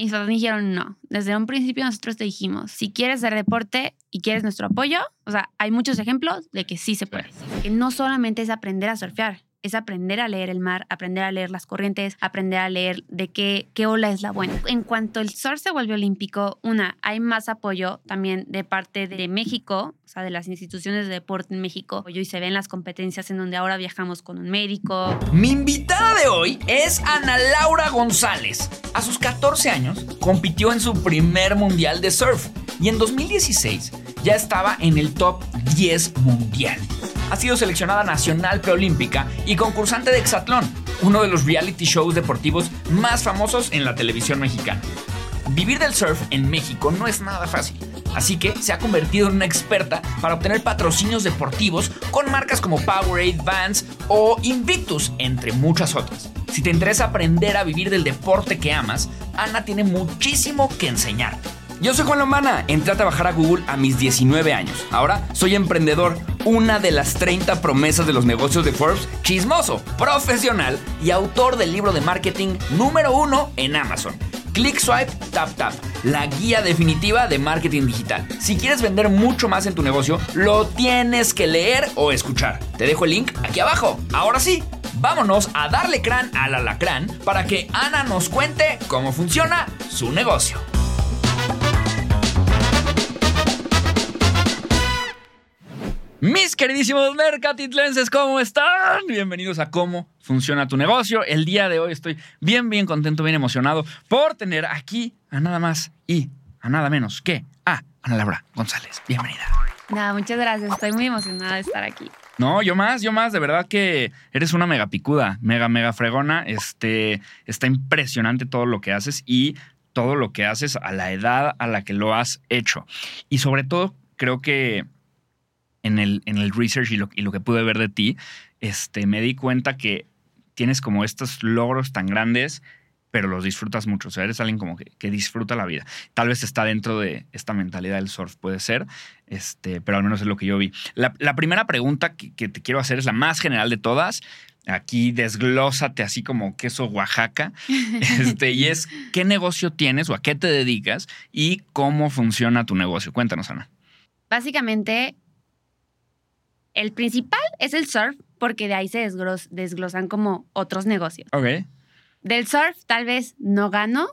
Y mis papás me dijeron, no, desde un principio nosotros te dijimos, si quieres hacer deporte y quieres nuestro apoyo, o sea, hay muchos ejemplos de que sí se puede. Que no solamente es aprender a surfear, es aprender a leer el mar, aprender a leer las corrientes, aprender a leer de qué, qué ola es la buena. En cuanto el surf se vuelve olímpico, una, hay más apoyo también de parte de México, o sea, de las instituciones de deporte en México. Y se ven las competencias en donde ahora viajamos con un médico. Mi invitada de hoy es Ana Laura González. A sus 14 años compitió en su primer mundial de surf y en 2016 ya estaba en el top 10 mundial ha sido seleccionada nacional preolímpica y concursante de Exatlón, uno de los reality shows deportivos más famosos en la televisión mexicana. Vivir del surf en México no es nada fácil, así que se ha convertido en una experta para obtener patrocinios deportivos con marcas como Powerade, Vans o Invictus, entre muchas otras. Si te interesa aprender a vivir del deporte que amas, Ana tiene muchísimo que enseñarte. Yo soy Juan Lombana, entré a trabajar a Google a mis 19 años. Ahora soy emprendedor, una de las 30 promesas de los negocios de Forbes, chismoso, profesional y autor del libro de marketing número uno en Amazon. Click Swipe Tap Tap, la guía definitiva de marketing digital. Si quieres vender mucho más en tu negocio, lo tienes que leer o escuchar. Te dejo el link aquí abajo. Ahora sí, vámonos a darle crán al alacrán para que Ana nos cuente cómo funciona su negocio. Mis queridísimos mercatitlenses, ¿cómo están? Bienvenidos a Cómo Funciona tu Negocio. El día de hoy estoy bien, bien contento, bien emocionado por tener aquí a nada más y a nada menos que a Ana Laura González. Bienvenida. Nada, muchas gracias. Estoy muy emocionada de estar aquí. No, yo más, yo más. De verdad que eres una mega picuda, mega, mega fregona. Este, está impresionante todo lo que haces y todo lo que haces a la edad a la que lo has hecho. Y sobre todo, creo que en el, en el research y lo, y lo, que pude ver de ti, este, me di cuenta que tienes como estos logros tan grandes, pero los disfrutas mucho. O sea, eres alguien como que, que disfruta la vida. Tal vez está dentro de esta mentalidad del surf, puede ser, este, pero al menos es lo que yo vi. La, la primera pregunta que, que, te quiero hacer es la más general de todas. Aquí desglósate así como queso Oaxaca. Este, y es qué negocio tienes o a qué te dedicas y cómo funciona tu negocio. Cuéntanos, Ana. Básicamente, el principal es el surf, porque de ahí se desglosan como otros negocios. Ok. Del surf tal vez no gano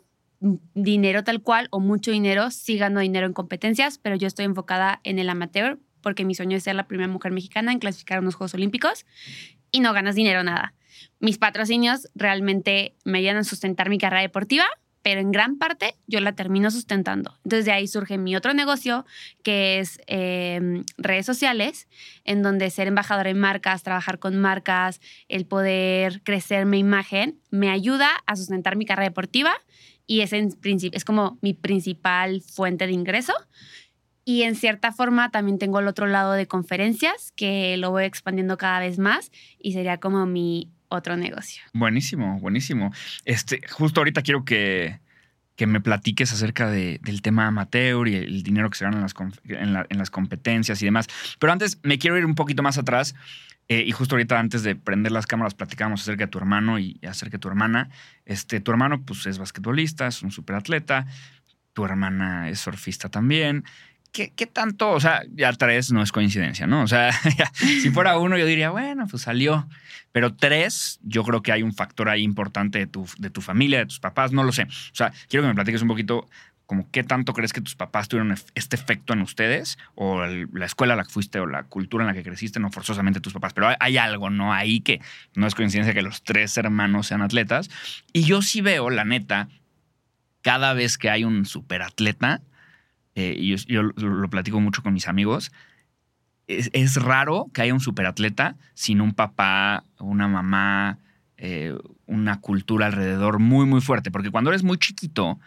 dinero tal cual o mucho dinero, sí gano dinero en competencias, pero yo estoy enfocada en el amateur porque mi sueño es ser la primera mujer mexicana en clasificar a unos Juegos Olímpicos y no ganas dinero nada. Mis patrocinios realmente me ayudan a sustentar mi carrera deportiva, pero en gran parte yo la termino sustentando. Entonces de ahí surge mi otro negocio, que es em, redes sociales, en donde ser embajadora en marcas, trabajar con marcas, el poder crecer mi imagen, me ayuda a sustentar mi carrera deportiva y es, en es como mi principal fuente de ingreso. Y en cierta forma también tengo el otro lado de conferencias, que lo voy expandiendo cada vez más y sería como mi otro negocio. Buenísimo, buenísimo. Este, justo ahorita quiero que, que me platiques acerca de, del tema amateur y el dinero que se gana en las, en, las, competencias y demás. Pero antes me quiero ir un poquito más atrás. Eh, y justo ahorita antes de prender las cámaras platicamos acerca de tu hermano y acerca de tu hermana. Este, tu hermano pues es basquetbolista, es un superatleta. Tu hermana es surfista también. ¿Qué, tanto? O sea, ya tres no es coincidencia, ¿no? O sea, si fuera uno, yo diría, bueno, pues salió. Pero tres, yo creo que hay un factor ahí importante de tu, de tu familia, de tus papás, no lo sé. O sea, quiero que me platiques un poquito como qué tanto crees que tus papás tuvieron este efecto en ustedes, o la escuela a la que fuiste, o la cultura en la que creciste, no forzosamente tus papás, pero hay, algo, ¿no? Ahí que no es coincidencia que los tres hermanos sean atletas. Y yo sí veo, la neta, cada vez que hay un superatleta, eh, y yo, lo platico mucho con mis amigos, es, raro que haya un superatleta sin un papá, una mamá, eh, una cultura alrededor muy, muy fuerte. Porque cuando eres muy chiquito,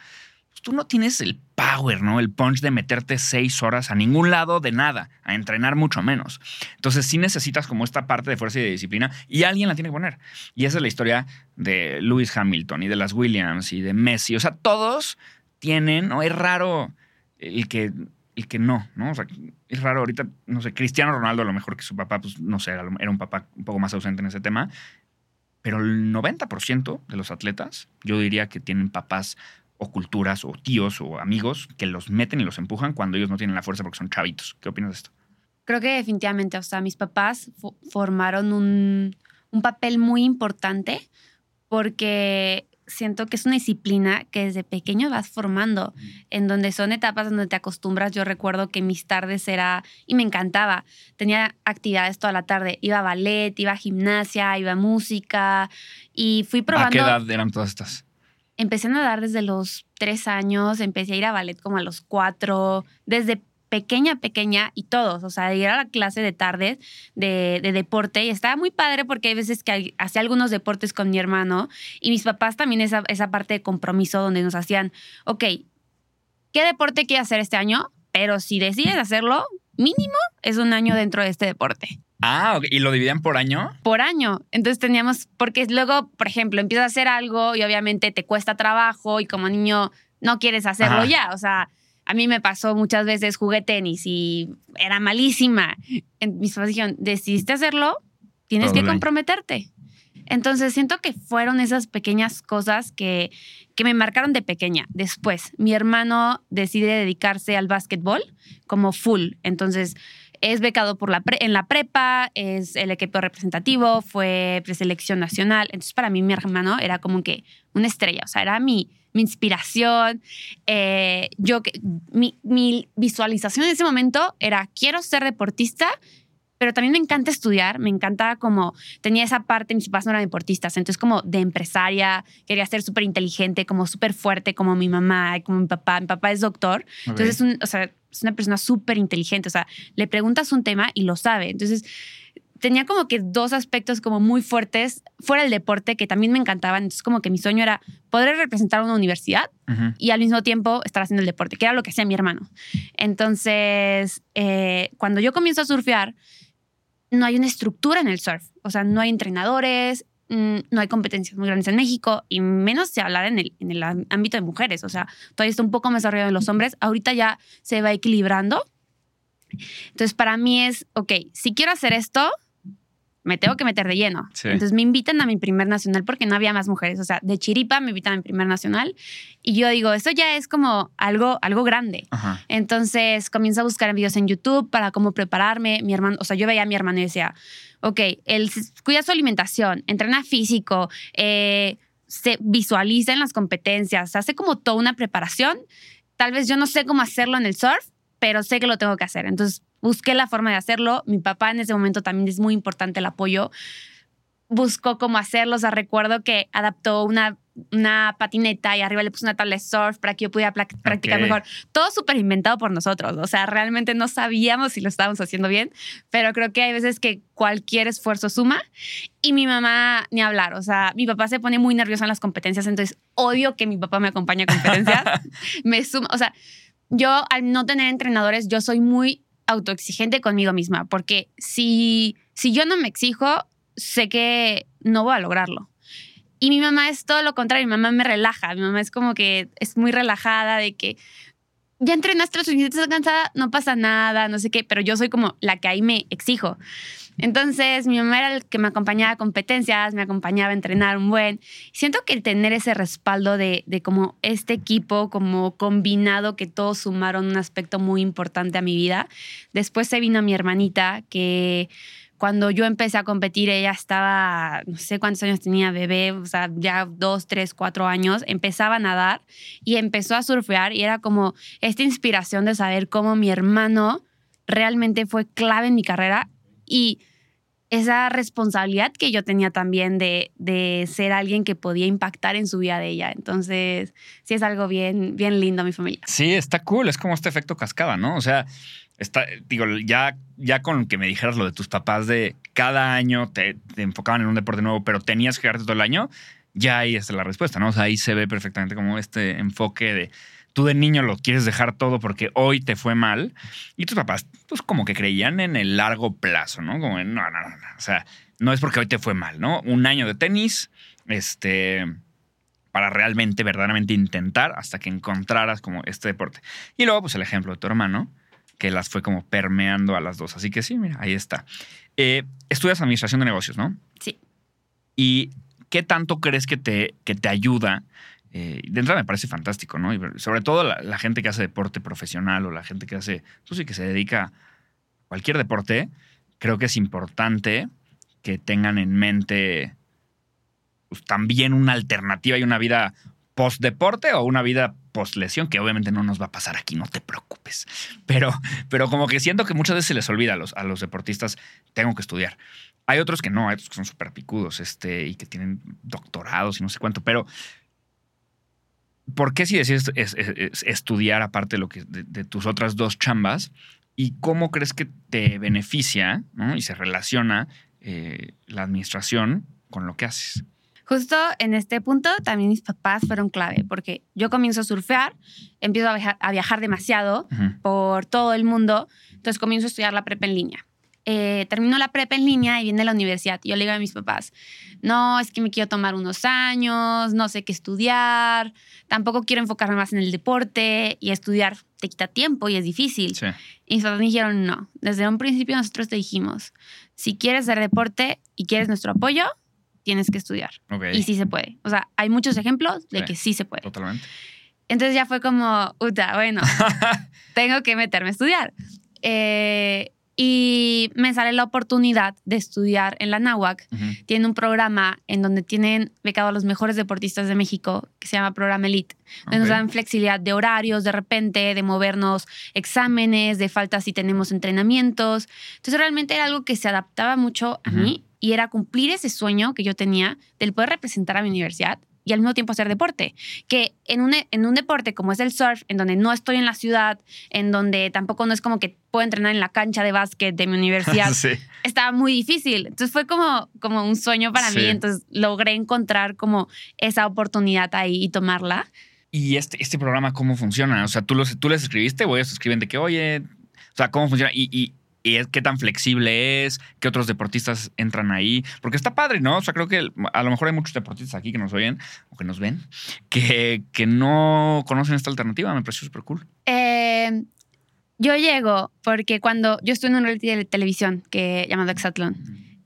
pues tú no tienes el power, ¿no? El punch de meterte seis horas a ningún lado de nada, a entrenar mucho menos. Entonces sí necesitas como esta parte de fuerza y de disciplina y alguien la tiene que poner. Y esa es la historia de Lewis Hamilton y de las Williams y de Messi. O sea, todos tienen, ¿no? Es raro el que, el que no, ¿no? O sea, es raro ahorita, no sé, Cristiano Ronaldo a lo mejor que su papá, pues no sé, era un papá un poco más ausente en ese tema, pero el 90% de los atletas, yo diría que tienen papás o culturas o tíos o amigos que los meten y los empujan cuando ellos no tienen la fuerza porque son chavitos. ¿Qué opinas de esto? Creo que definitivamente, o sea, mis papás formaron un, un papel muy importante porque siento que es una disciplina que desde pequeño vas formando, en donde son etapas donde te acostumbras. Yo recuerdo que mis tardes era, y me encantaba, tenía actividades toda la tarde, iba a ballet, iba a gimnasia, iba a música, y fui probando... ¿A qué edad eran todas estas? Empecé a nadar desde los tres años, empecé a ir a ballet como a los cuatro, desde pequeña, pequeña y todos, o sea, ir a la clase de tarde de, deporte y estaba muy padre porque hay veces que hacía algunos deportes con mi hermano y mis papás también esa, esa parte de compromiso donde nos hacían, ok, ¿qué deporte quieres hacer este año? Pero si decides hacerlo, mínimo es un año dentro de este deporte. Ah, ¿y lo dividían por año? Por año. Entonces teníamos, porque luego, por ejemplo, empiezas a hacer algo y obviamente te cuesta trabajo y como niño no quieres hacerlo ya. O sea, a mí me pasó muchas veces, jugué tenis y era malísima. Mis papás dijeron, decidiste hacerlo, tienes que comprometerte. Entonces siento que fueron esas pequeñas cosas que, que me marcaron de pequeña. Después, mi hermano decide dedicarse al básquetbol como full. Entonces, es becado por la en la prepa, es el equipo representativo, fue preselección nacional. Entonces, para mí, mi hermano era como que una estrella. O sea, era mi, mi inspiración. Eh, yo, mi, mi visualización en ese momento era, quiero ser deportista, pero también me encanta estudiar, me encanta como, tenía esa parte, mis papás no eran deportistas, entonces como de empresaria, quería ser súper inteligente, como súper fuerte, como mi mamá, como mi papá, mi papá es doctor, entonces es, un, o sea, es una persona súper inteligente, o sea, le preguntas un tema y lo sabe, entonces tenía como que dos aspectos como muy fuertes fuera del deporte que también me encantaban. Entonces, como que mi sueño era poder representar una universidad y al mismo tiempo estar haciendo el deporte, que era lo que hacía mi hermano. Entonces, eh, cuando yo comienzo a surfear, no hay una estructura en el surf. O sea, no hay entrenadores, mm, no hay competencias muy grandes en México y menos se hablar en el, en el ámbito de mujeres. O sea, todavía está un poco más desarrollado en los hombres. Ahorita ya se va equilibrando. Entonces, para mí es, ok, si quiero hacer esto, me tengo que meter de lleno. Entonces me invitan a mi primer nacional porque no había más mujeres. O sea, de Chiripa me invitan a mi primer nacional y yo digo, eso ya es como algo, algo grande. Entonces comienzo a buscar videos en YouTube para cómo prepararme. Mi hermano, o sea, yo veía a mi hermano y decía, ok, él cuida su alimentación, entrena físico, eh, se visualiza en las competencias, hace como toda una preparación. Tal vez yo no sé cómo hacerlo en el surf, pero sé que lo tengo que hacer. Entonces busqué la forma de hacerlo. Mi papá en ese momento también es muy importante el apoyo. Buscó cómo hacerlo. O sea, recuerdo que adaptó una, una patineta y arriba le puso una tabla de surf para que yo pudiera practicar mejor. Todo súper inventado por nosotros. O sea, realmente no sabíamos si lo estábamos haciendo bien, pero creo que hay veces que cualquier esfuerzo suma. Y mi mamá, ni hablar. O sea, mi papá se pone muy nervioso en las competencias, entonces odio que mi papá me acompañe a competencias. me suma, o sea, yo al no tener entrenadores, yo soy muy autoexigente conmigo misma, porque si, si yo no me exijo, sé que no voy a lograrlo. Y mi mamá es todo lo contrario, mi mamá me relaja, mi mamá es como que es muy relajada de que ya entrenaste lo suficiente, cansada, no pasa nada, no sé qué, pero yo soy como la que ahí me exijo. Entonces, mi mamá era el que me acompañaba a competencias, me acompañaba a entrenar un buen. Siento que el tener ese respaldo de, de como este equipo, como combinado, que todos sumaron un aspecto muy importante a mi vida. Después se vino mi hermanita, que cuando yo empecé a competir, ella estaba, no sé cuántos años tenía, bebé, o sea, ya dos, tres, cuatro años, empezaba a nadar y empezó a surfear y era como esta inspiración de saber cómo mi hermano realmente fue clave en mi carrera y esa responsabilidad que yo tenía también de, de, ser alguien que podía impactar en su vida de ella. Entonces, sí es algo bien, bien lindo mi familia. Sí, está cool. Es como este efecto cascada, ¿no? O sea, está, digo, ya, ya con que me dijeras lo de tus papás de cada año te, te enfocaban en un deporte nuevo, pero tenías que quedarte todo el año, ya ahí está la respuesta, ¿no? O sea, ahí se ve perfectamente como este enfoque de tú de niño lo quieres dejar todo porque hoy te fue mal. Y tus papás, pues como que creían en el largo plazo, ¿no? Como, en, no, no, no, O sea, no es porque hoy te fue mal, ¿no? Un año de tenis, este, para realmente, verdaderamente intentar hasta que encontraras como este deporte. Y luego, pues el ejemplo de tu hermano, que las fue como permeando a las dos. Así que sí, mira, ahí está. Eh, estudias administración de negocios, ¿no? Sí. ¿Y qué tanto crees que te, que te ayuda Eh, de entrada me parece fantástico, ¿no? Sobre todo la, gente que hace deporte profesional o la gente que hace, pues sí, que se dedica a cualquier deporte, creo que es importante que tengan en mente pues, también una alternativa y una vida post deporte o una vida post lesión, que obviamente no nos va a pasar aquí, no te preocupes. Pero, pero como que siento que muchas veces se les olvida a los, a los deportistas, tengo que estudiar. Hay otros que no, hay otros que son súper picudos este, y que tienen doctorados y no sé cuánto, pero ¿por qué si decides estudiar aparte de, lo que, de, tus otras dos chambas? ¿Y cómo crees que te beneficia y se relaciona eh, la administración con lo que haces? Justo en este punto también mis papás fueron clave porque yo comienzo a surfear, empiezo a viajar, demasiado por todo el mundo, entonces comienzo a estudiar la prepa en línea. Eh, termino la prepa en línea y viene la universidad. Y yo le digo a mis papás, no, es que me quiero tomar unos años, no sé qué estudiar, tampoco quiero enfocarme más en el deporte y estudiar te quita tiempo y es difícil. Y mis papás me dijeron, no, desde un principio nosotros te dijimos, si quieres hacer deporte y quieres nuestro apoyo, tienes que estudiar. Y sí se puede. O sea, hay muchos ejemplos de que sí se puede. Totalmente. Entonces ya fue como, uta, bueno, tengo que meterme a estudiar. Eh, y me sale la oportunidad de estudiar en la NAWAC. Tiene un programa en donde tienen becado a los mejores deportistas de México, que se llama Programa Elite, donde nos dan flexibilidad de horarios, de repente, de movernos exámenes, de faltas si tenemos entrenamientos. Entonces realmente era algo que se adaptaba mucho a mí y era cumplir ese sueño que yo tenía del poder representar a mi universidad y al mismo tiempo hacer deporte. Que en un, en un deporte como es el surf, en donde no estoy en la ciudad, en donde tampoco no es como que puedo entrenar en la cancha de básquet de mi universidad, estaba muy difícil. Entonces fue como, como un sueño para mí. Entonces logré encontrar como esa oportunidad ahí y tomarla. ¿Y este, este programa cómo funciona? O sea, ¿tú, los, tú les escribiste o ellos escriben de que, oye, o sea, ¿cómo funciona? y, y qué tan flexible es, qué otros deportistas entran ahí, porque está padre, ¿no? O sea, creo que a lo mejor hay muchos deportistas aquí que nos oyen o que nos ven, que, que no conocen esta alternativa, me pareció súper cool. Eh, yo llego porque cuando yo estuve en un reality de televisión que llamado Exatlón,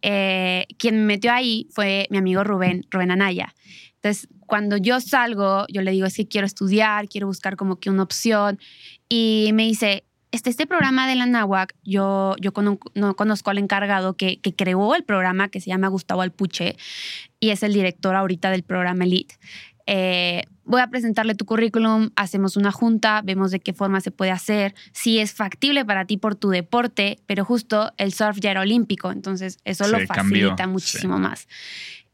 eh, quien me metió ahí fue mi amigo Rubén, Rubén Anaya. Entonces, cuando yo salgo, yo le digo, es que quiero estudiar, quiero buscar como que una opción. Y me dice, este, este programa de la NAWAC, yo, yo no conozco al encargado que, que, creó el programa, que se llama Gustavo Alpuche, y es el director ahorita del programa Elite. Eh, voy a presentarle tu currículum, hacemos una junta, vemos de qué forma se puede hacer, si es factible para ti por tu deporte, pero justo el surf ya era olímpico, entonces eso lo facilita muchísimo más.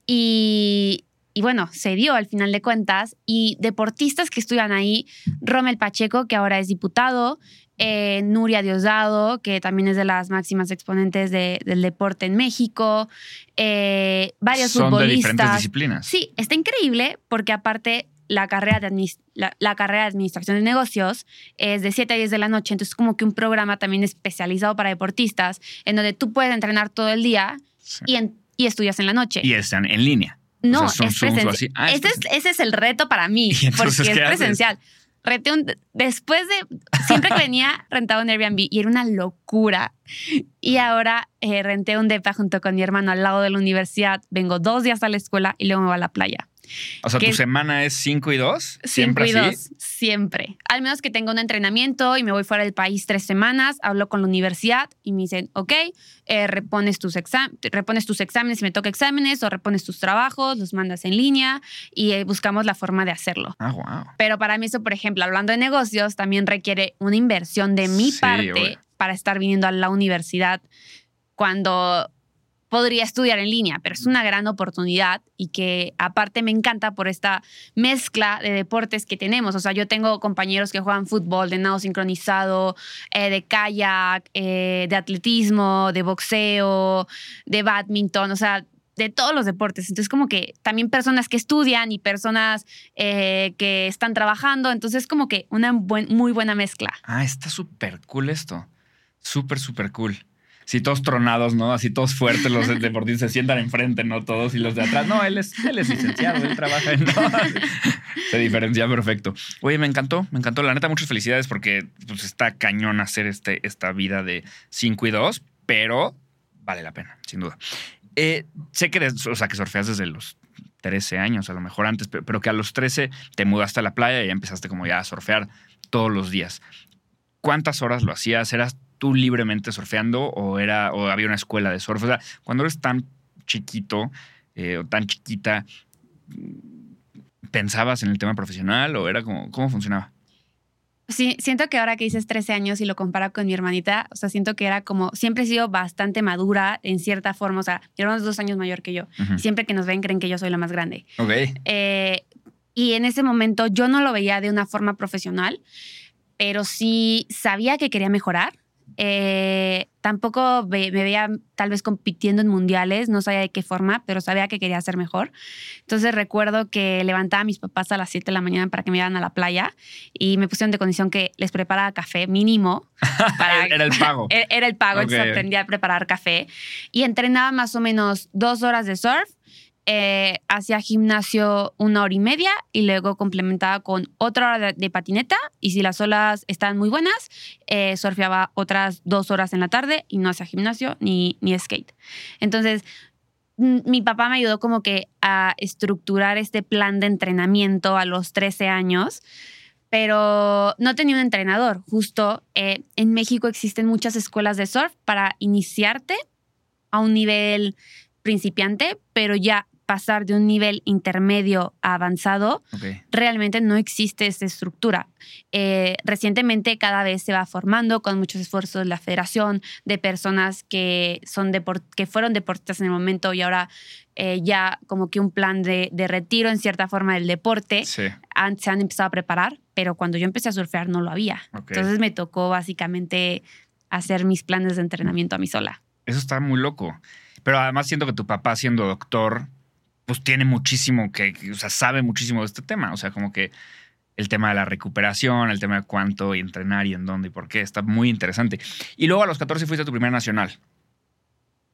Y, y bueno, se dio al final de cuentas. Y deportistas que estudian ahí, Rommel Pacheco, que ahora es diputado, eh, Nuria Diosdado, que también es de las máximas exponentes del deporte en México, eh, varios Son futbolistas. De diferentes disciplinas. Sí, está increíble porque aparte la carrera, de la, carrera de administración de negocios es de 7 a 10 de la noche, entonces es como que un programa también especializado para deportistas, en donde tú puedes entrenar todo el día y, y estudias en la noche. Y están en línea. No, es presencial. Ah, ese, es, ese, es, el reto para mí, porque es presencial. Un, después de, siempre que venía, rentaba un Airbnb y era una locura. Y ahora eh, renté un DEPA junto con mi hermano al lado de la universidad. Vengo dos días a la escuela y luego me voy a la playa. O sea, tu semana es 5 y 2? ¿Siempre y 2, siempre. Al menos que tenga un entrenamiento y me voy fuera del país tres semanas, hablo con la universidad y me dicen, ok, eh, repones, tus repones tus exámenes si me toca exámenes o repones tus trabajos, los mandas en línea y eh, buscamos la forma de hacerlo. Ah, wow. Pero para mí eso, por ejemplo, hablando de negocios, también requiere una inversión de mi parte para estar viniendo a la universidad cuando podría estudiar en línea, pero es una gran oportunidad y que aparte me encanta por esta mezcla de deportes que tenemos. O sea, yo tengo compañeros que juegan fútbol, de nado sincronizado, eh, de kayak, eh, de atletismo, de boxeo, de badminton, o sea, de todos los deportes. Entonces, como que también personas que estudian y personas eh, que están trabajando. Entonces, como que una muy buena mezcla. Ah, está súper cool esto. Súper, súper cool sí, todos tronados, ¿no? Así todos fuertes, los deportistas se sientan enfrente, ¿no? Todos y los de atrás. No, él es, él es licenciado, él trabaja en. Se diferencia perfecto. Oye, me encantó, me encantó. La neta, muchas felicidades porque pues, está cañón hacer este, esta vida de 5 y 2, pero vale la pena, sin duda. Eh, sé que, o sea, que surfeas desde los 13 años, a lo mejor antes, pero, pero que a los 13 te mudaste a la playa y ya empezaste como ya a surfear todos los días. ¿Cuántas horas lo hacías? ¿Eras tú libremente surfeando o, era, o había una escuela de surf? O sea, cuando eres tan chiquito eh, o tan chiquita, ¿pensabas en el tema profesional o era como, cómo funcionaba? Sí, siento que ahora que dices 13 años y lo comparo con mi hermanita, o sea, siento que era como, siempre he sido bastante madura en cierta forma, o sea, mi hermano es dos años mayor que yo, siempre que nos ven creen que yo soy la más grande. Ok. Eh, y en ese momento yo no lo veía de una forma profesional, pero sí sabía que quería mejorar. Eh, tampoco ve- me veía tal vez compitiendo en mundiales, no sabía de qué forma, pero sabía que quería ser mejor. Entonces recuerdo que levantaba a mis papás a las 7 de la mañana para que me llevaran a la playa y me pusieron de condición que les preparaba café mínimo. Para, Era el pago. era el pago, entonces Ok. aprendí a preparar café y entrenaba más o menos dos horas de surf, eh, hacía gimnasio una hora y media y luego complementaba con otra hora de, patineta y si las olas estaban muy buenas, eh, surfeaba otras dos horas en la tarde y no hacía gimnasio ni, ni skate. Entonces, mi papá me ayudó como que a estructurar este plan de entrenamiento a los 13 años pero no tenía un entrenador. Justo eh, en México existen muchas escuelas de surf para iniciarte a un nivel principiante, pero ya pasar de un nivel intermedio a avanzado, realmente no existe esta estructura. Eh, recientemente cada vez se va formando con muchos esfuerzos la federación de personas que, son deport- que fueron deportistas en el momento y ahora eh, ya como que un plan de, de retiro en cierta forma del deporte Sí. han- se han empezado a preparar, pero cuando yo empecé a surfear no lo había. Entonces me tocó básicamente hacer mis planes de entrenamiento a mí sola. Eso está muy loco. Pero además siento que tu papá, siendo doctor, pues tiene muchísimo que, o sea, sabe muchísimo de este tema. O sea, como que el tema de la recuperación, el tema de cuánto y entrenar y en dónde y por qué, está muy interesante. Y luego a los 14 fuiste a tu primer nacional.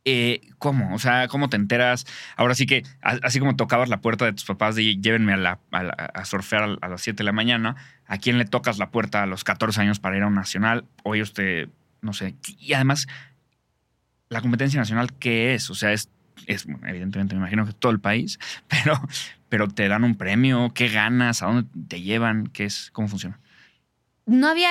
Eh, ¿Cómo? O sea, ¿cómo te enteras? Ahora sí que, así como tocabas la puerta de tus papás de llévenme a, la, a, a surfear a las 7 de la mañana, ¿a quién le tocas la puerta a los 14 años para ir a un nacional? Hoy usted, no sé. Y además, la competencia nacional, ¿qué es? O sea, es, es evidentemente, me imagino que todo el país, pero, pero te dan un premio, ¿qué ganas? ¿A dónde te llevan? ¿Qué es? ¿Cómo funciona? No había,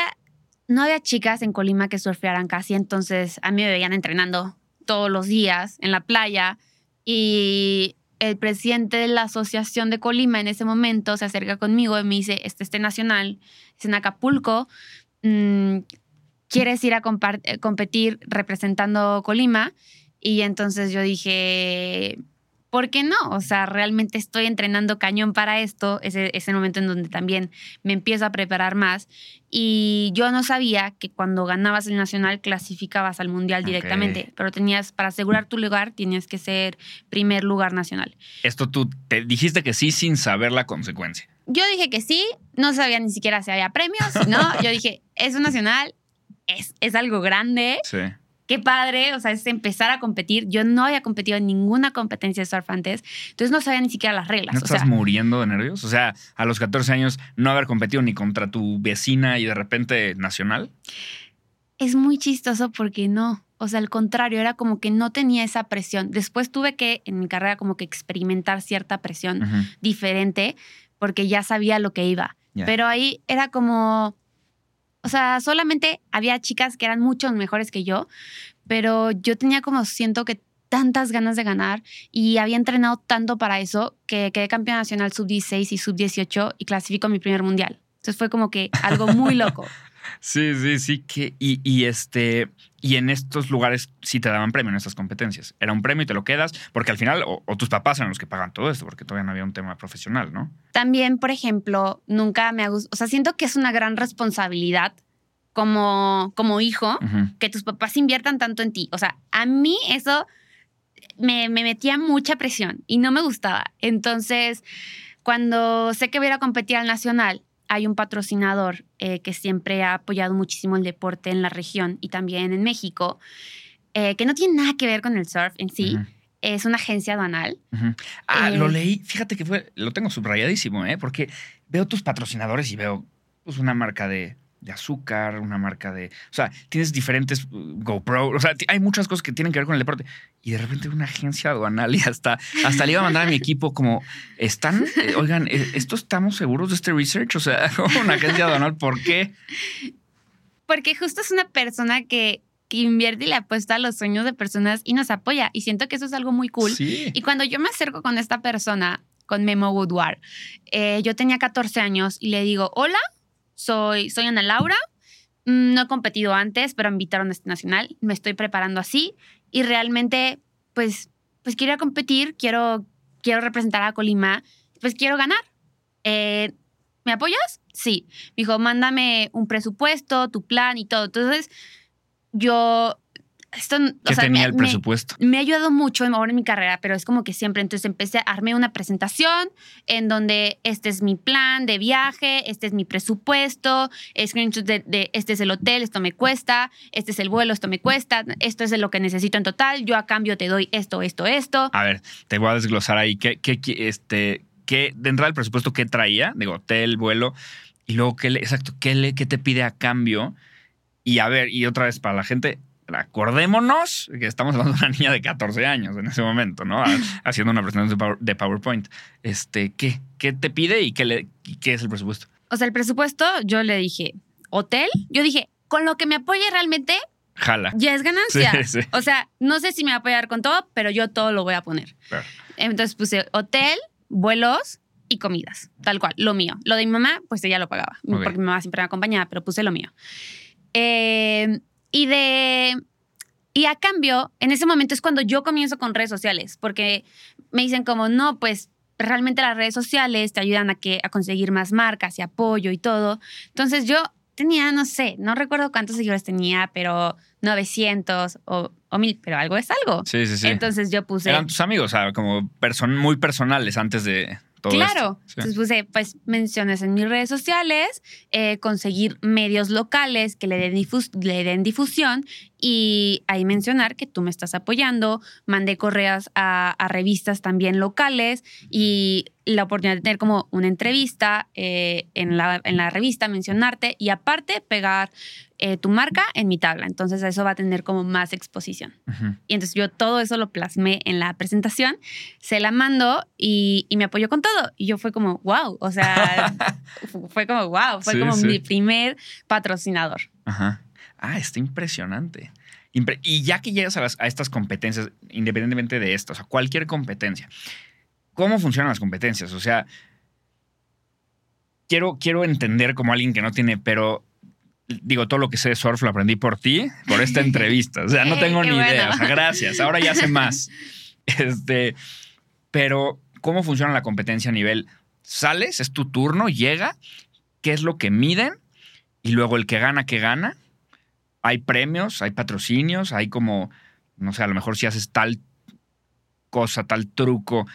no había chicas en Colima que surfearan casi, entonces a mí me veían entrenando todos los días en la playa y el presidente de la asociación de Colima en ese momento se acerca conmigo y me dice, este este nacional es en Acapulco, mm, ¿quieres ir a eh, competir representando Colima? Y entonces yo dije, ¿por qué no? O sea, realmente estoy entrenando cañón para esto. Ese es el momento en donde también me empiezo a preparar más. Y yo no sabía que cuando ganabas el nacional clasificabas al mundial directamente, pero tenías, para asegurar tu lugar, tenías que ser primer lugar nacional. Esto tú te dijiste que sí sin saber la consecuencia. Yo dije que sí, no sabía ni siquiera si había premios, ¿no? yo dije, es un nacional, es, es algo grande, Sí. Qué padre, o sea, es empezar a competir. Yo no había competido en ninguna competencia de surf antes, entonces no sabía ni siquiera las reglas. ¿No o estás sea, muriendo de nervios? O sea, a los 14 años no haber competido ni contra tu vecina y de repente nacional. es muy chistoso porque no. O sea, al contrario, era como que no tenía esa presión. Después tuve que, en mi carrera, como que experimentar cierta presión diferente porque ya sabía lo que iba. Pero ahí era como, o sea, solamente había chicas que eran mucho mejores que yo, pero yo tenía como, siento que tantas ganas de ganar y había entrenado tanto para eso que quedé campeona nacional sub-16 y sub-18 y clasifico a mi primer mundial. Entonces fue como que algo muy loco. Sí, sí, sí. Que, y, y este. Y en estos lugares sí te daban premio en estas competencias. Era un premio y te lo quedas, porque al final, o, o tus papás eran los que pagan todo esto, porque todavía no había un tema profesional, ¿no? También, por ejemplo, nunca me ha gustado, o sea, siento que es una gran responsabilidad como, como hijo que tus papás inviertan tanto en ti. O sea, a mí eso me, me metía mucha presión y no me gustaba. Entonces, cuando sé que voy a ir a competir al nacional, hay un patrocinador eh, que siempre ha apoyado muchísimo el deporte en la región y también en México, eh, que no tiene nada que ver con el surf en sí. Es una agencia aduanal. Ah, Eh, lo leí. Fíjate que fue, lo tengo subrayadísimo, ¿eh? Porque veo tus patrocinadores y veo pues, una marca de, de azúcar, una marca de. O sea, tienes diferentes uh, GoPro. O sea, hay muchas cosas que tienen que ver con el deporte. Y de repente una agencia aduanal y hasta, hasta le iba a mandar a mi equipo como, ¿están? Eh, oigan, eh, ¿esto estamos seguros de este research? O sea, una agencia aduanal, ¿por qué? Porque justo es una persona que, que invierte y le apuesta a los sueños de personas y nos apoya. Y siento que eso es algo muy cool. Sí. Y cuando yo me acerco con esta persona, con Memo Woodward, eh, yo tenía 14 años y le digo, hola, soy, soy Ana Laura. Mm, No he competido antes, pero me invitaron a este nacional. Me estoy preparando así y realmente, pues, pues quiero competir, quiero, quiero representar a Colima, pues quiero ganar. Eh, ¿Me apoyas? Sí. Me dijo, mándame un presupuesto, tu plan y todo. Entonces, yo... Esto, o ¿Qué sea, tenía me- el presupuesto? me ha ayudado mucho ahora en mi carrera, pero es como que siempre. Entonces empecé, armé una presentación en donde este es mi plan de viaje, este es mi presupuesto, screenshots de, de este es el hotel, esto me cuesta, este es el vuelo, esto me cuesta, esto es lo que necesito en total, yo a cambio te doy esto, esto, esto. A ver, te voy a desglosar ahí. ¿Qué, qué, qué, este, qué, de entrada del presupuesto, qué traía? Digo, hotel, vuelo. Y luego, ¿qué le, exacto, qué, le, qué te pide a cambio? Y a ver, y otra vez para la gente, acordémonos que estamos hablando de una niña de 14 años en ese momento, ¿no? Ha- Haciendo una presentación de Power- de PowerPoint. Este, ¿qué, ¿Qué te pide y qué, le, y qué es el presupuesto? O sea, el presupuesto, yo le dije, hotel, yo dije, con lo que me apoye realmente, Jala. ya es ganancia. Sí, sí. O sea, no sé si me va a apoyar con todo, pero yo todo lo voy a poner. Claro. Entonces puse hotel, vuelos y comidas, tal cual, lo mío. Lo de mi mamá, pues ella lo pagaba, porque mi mamá siempre me acompañaba, pero puse lo mío. Eh, y de... Y a cambio, en ese momento es cuando yo comienzo con redes sociales, porque me dicen como, no, pues realmente las redes sociales te ayudan a, que, a conseguir más marcas y apoyo y todo. Entonces yo tenía, no sé, no recuerdo cuántos seguidores tenía, pero 900 o, o 1000, pero algo es algo. Sí, sí, sí. Entonces yo puse... Eran tus amigos, o sea, como person muy personales antes de todo Claro, esto. Sí. entonces puse pues menciones en mis redes sociales, eh, conseguir medios locales que le den, difus- le den difusión y ahí mencionar que tú me estás apoyando, mandé correos a, a revistas también locales y la oportunidad de tener como una entrevista eh, en, la, en la revista, mencionarte y aparte pegar eh, tu marca en mi tabla. Entonces eso va a tener como más exposición. Ujú. Y entonces yo todo eso lo plasmé en la presentación, se la mando y, y me apoyó con todo. Y yo fue como, wow, o sea, fu- fue como, wow, fue Sí, como sí. mi primer patrocinador. Ajá. Ah, está impresionante. Impre- y ya que llegas a, las- a estas competencias, independientemente de esto, o sea, cualquier competencia, ¿cómo funcionan las competencias? O sea, quiero, quiero entender como alguien que no tiene, pero digo, todo lo que sé de surf lo aprendí por ti, por esta entrevista. O sea, no tengo ni idea. O sea, gracias. Ahora ya sé más. Este, pero, ¿cómo funciona la competencia a nivel? Sales, es tu turno, llega, ¿qué es lo que miden? Y luego el que gana, que gana. Hay premios, hay patrocinios, hay como, no sé, a lo mejor si haces tal cosa, tal truco,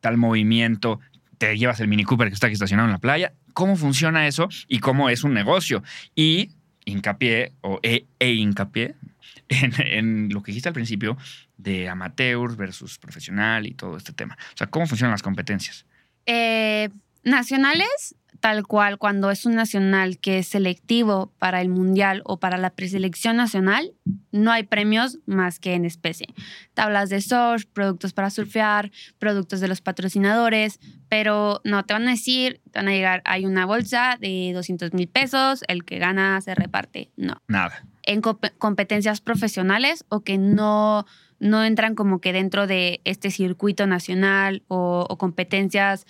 tal movimiento, te llevas el Mini Cooper que está aquí estacionado en la playa. ¿Cómo funciona eso y cómo es un negocio? Y hincapié, o e, e hincapié, en, lo que dijiste al principio de amateur versus profesional y todo este tema. O sea, ¿cómo funcionan las competencias? Eh, nacionales, tal cual, cuando es un nacional que es selectivo para el mundial o para la preselección nacional, no hay premios más que en especie. Tablas de surf, productos para surfear, productos de los patrocinadores, pero no te van a decir, te van a llegar, hay una bolsa de 200 mil pesos, el que gana se reparte. No. Nada. En compe- competencias profesionales o que no, no entran como que dentro de este circuito nacional o, o competencias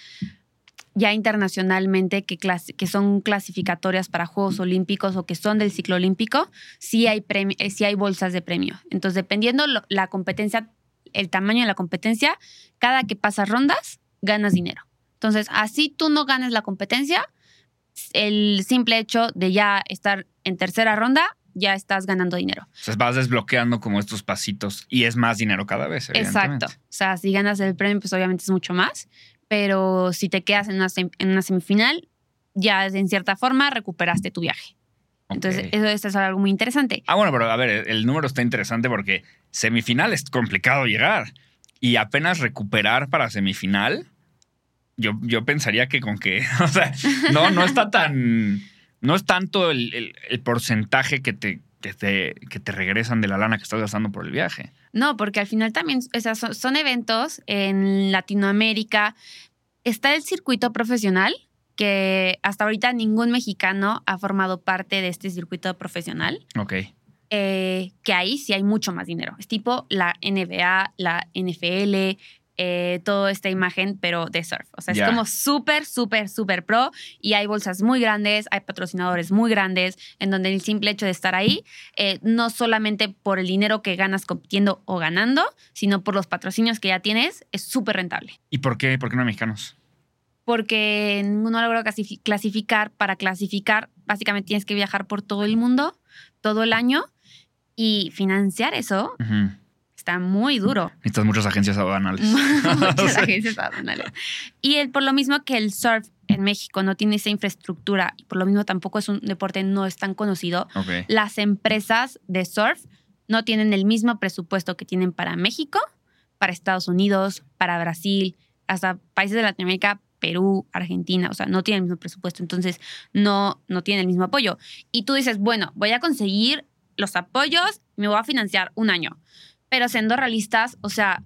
ya internacionalmente que, son clasificatorias para Juegos Olímpicos o que son del ciclo olímpico, sí hay, eh, sí hay bolsas de premio. Entonces, dependiendo lo- la competencia, el tamaño de la competencia, cada que pasas rondas, ganas dinero. Entonces, así tú no ganes la competencia, el simple hecho de ya estar en tercera ronda, ya estás ganando dinero. O sea, vas desbloqueando como estos pasitos y es más dinero cada vez. Exacto. O sea, si ganas el premio, pues obviamente es mucho más. Pero si te quedas en una, sem- en una semifinal, ya en cierta forma recuperaste tu viaje. Entonces, eso es algo muy interesante. Ah, bueno, pero a ver, el número está interesante porque semifinal es complicado llegar y apenas recuperar para semifinal, yo, yo pensaría que con que, o sea, no, no está tan, no es tanto el, el- el porcentaje que te, que, te, que te regresan de la lana que estás gastando por el viaje. No, porque al final también o sea, son, son eventos en Latinoamérica. Está el circuito profesional, que hasta ahorita ningún mexicano ha formado parte de este circuito profesional. Ok. eh, que ahí sí hay mucho más dinero. Es tipo la NBA, la NFL, eh, toda esta imagen, pero de surf. O sea, es como súper, súper, súper pro y hay bolsas muy grandes, hay patrocinadores muy grandes, en donde el simple hecho de estar ahí, eh, no solamente por el dinero que ganas compitiendo o ganando, sino por los patrocinios que ya tienes, es súper rentable. ¿Y por qué? ¿Por qué no hay mexicanos? Porque logró clasifi- clasificar. Para clasificar, básicamente tienes que viajar por todo el mundo, todo el año, y financiar eso. Está muy duro. Necesitas muchas agencias aduanales. Muchas agencias aduanales. Y el, por lo mismo que el surf en México no tiene esa infraestructura y por lo mismo tampoco es un deporte no es tan conocido, las empresas de surf no tienen el mismo presupuesto que tienen para México, para Estados Unidos, para Brasil, hasta países de Latinoamérica, Perú, Argentina, o sea, no tienen el mismo presupuesto, entonces no, no tienen el mismo apoyo. Y tú dices, bueno, voy a conseguir los apoyos, me voy a financiar un año, pero siendo realistas, o sea,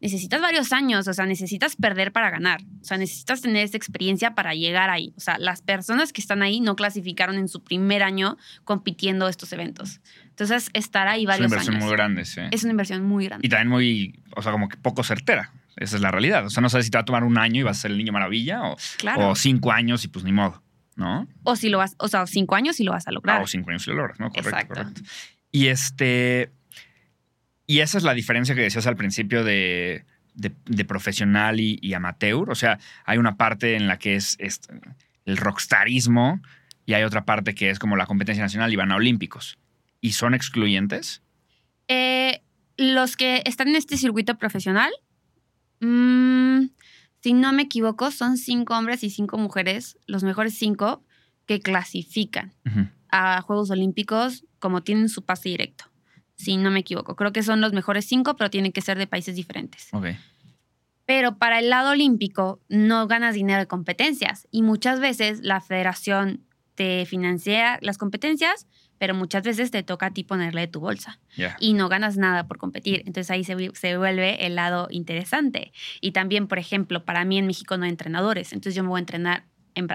necesitas varios años, o sea, necesitas perder para ganar, o sea, necesitas tener esa experiencia para llegar ahí. O sea, las personas que están ahí no clasificaron en su primer año compitiendo estos eventos. Entonces, estar ahí Es una varios inversión años muy grande, sí. es una inversión muy grande. Y también muy, o sea, como que poco certera. Esa es la realidad. O sea, no sabes si te va a tomar un año y vas a ser el niño maravilla o, claro. o cinco años y pues ni modo, ¿no? O si lo vas, o sea, cinco años y lo vas a Ah, lograr. o cinco años y lo logras, ¿no? Correcto, Exacto. correcto. Y este. Y esa es la diferencia que decías al principio de, de- de profesional y, y amateur. O sea, hay una parte en la que es, es el rockstarismo y hay otra parte que es como la competencia nacional y van a olímpicos. ¿Y son excluyentes? Eh, los que están en este circuito profesional, mm, si no me equivoco, son cinco hombres y cinco mujeres, los mejores cinco que clasifican a Juegos Olímpicos como tienen su pase directo. Si no me equivoco, creo que son los mejores cinco, pero tienen que ser de países diferentes. Ok. Pero para el lado olímpico no ganas dinero de competencias y muchas veces la federación te financia las competencias, pero muchas veces te toca a ti ponerle tu bolsa y no ganas nada por competir. Entonces ahí se, se vuelve el lado interesante. Y también, por ejemplo, para mí en México no hay entrenadores, entonces yo me voy a entrenar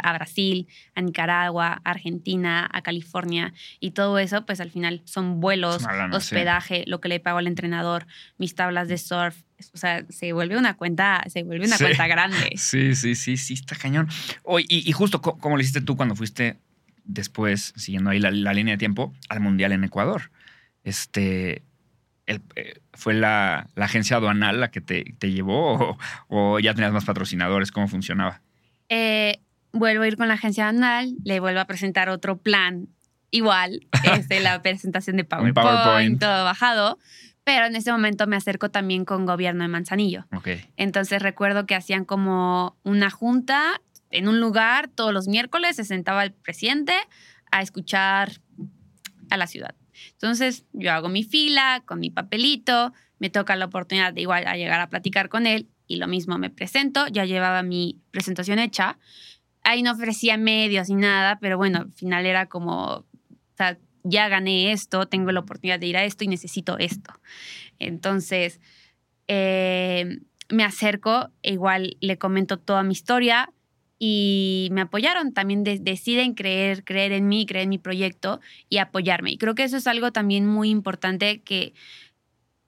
a Brasil, a Nicaragua, a Argentina, a California y todo eso, pues al final son vuelos, sí. hospedaje, lo que le pago al entrenador, mis tablas de surf. O sea, se vuelve una cuenta, se vuelve una Sí. cuenta grande. Sí, sí, sí, sí, está cañón. Oye, y, y justo, co- ¿cómo lo hiciste tú cuando fuiste después, siguiendo ahí la, la línea de tiempo, al Mundial en Ecuador? Este, el- eh, ¿Fue la, la agencia aduanal la que te, te llevó o, o ya tenías más patrocinadores? ¿Cómo funcionaba? Eh, vuelvo a ir con la agencia anual, le vuelvo a presentar otro plan igual, este, la presentación de PowerPoint, PowerPoint. todo bajado, pero en ese momento me acerco también con gobierno de Manzanillo. Ok. Entonces recuerdo que hacían como una junta en un lugar todos los miércoles, se sentaba el presidente a escuchar a la ciudad. Entonces yo hago mi fila con mi papelito, me toca la oportunidad de igual a llegar a platicar con él y lo mismo me presento, ya llevaba mi presentación hecha. Ahí no ofrecía medios ni nada, pero bueno, al final era como, o sea, ya gané esto, tengo la oportunidad de ir a esto y necesito esto. Entonces, eh, me acerco, e igual le comento toda mi historia y me apoyaron. También de- deciden creer, creer en mí, creer en mi proyecto y apoyarme. Y creo que eso es algo también muy importante que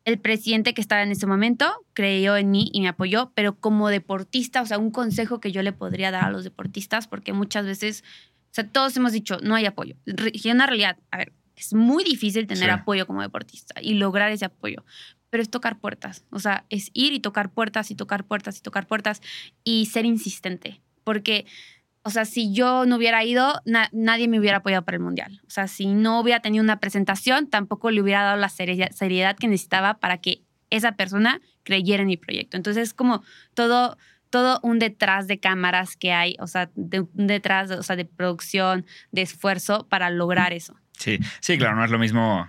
el presidente que estaba en ese momento creyó en mí y me apoyó, pero como deportista, o sea, un consejo que yo le podría dar a los deportistas, porque muchas veces, o sea, todos hemos dicho, no hay apoyo. Y una realidad, a ver, es muy difícil tener Sí. apoyo como deportista y lograr ese apoyo, pero es tocar puertas, o sea, es ir y tocar puertas y tocar puertas y tocar puertas y ser insistente, porque... O sea, si yo no hubiera ido, na- nadie me hubiera apoyado para el Mundial. O sea, si no hubiera tenido una presentación, tampoco le hubiera dado la seriedad que necesitaba para que esa persona creyera en mi proyecto. Entonces, es como todo, todo un detrás de cámaras que hay, o sea, de, detrás, o sea, de producción, de esfuerzo para lograr eso. Sí, sí, claro, no es lo mismo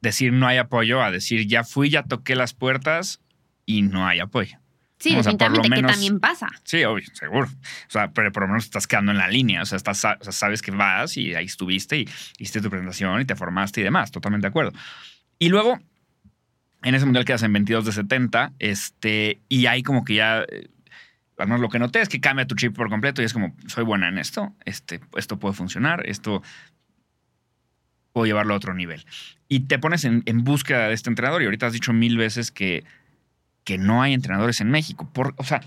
decir no hay apoyo a decir ya fui, ya toqué las puertas y no hay apoyo. Sí, O sea, definitivamente, que también pasa. Sí, obvio, seguro. O sea, pero por lo menos estás quedando en la línea. O sea, estás, o sea, sabes que vas y ahí estuviste y hiciste tu presentación y te formaste y demás. Totalmente de acuerdo. Y luego, en ese mundial quedas en 22 de 70, este, y ahí como que ya, eh, al menos lo que noté es que cambia tu chip por completo y es como, soy buena en esto, este, esto puede funcionar, esto puedo llevarlo a otro nivel. Y te pones en, en búsqueda de este entrenador y ahorita has dicho mil veces que, que no hay entrenadores en México. Por, o sea,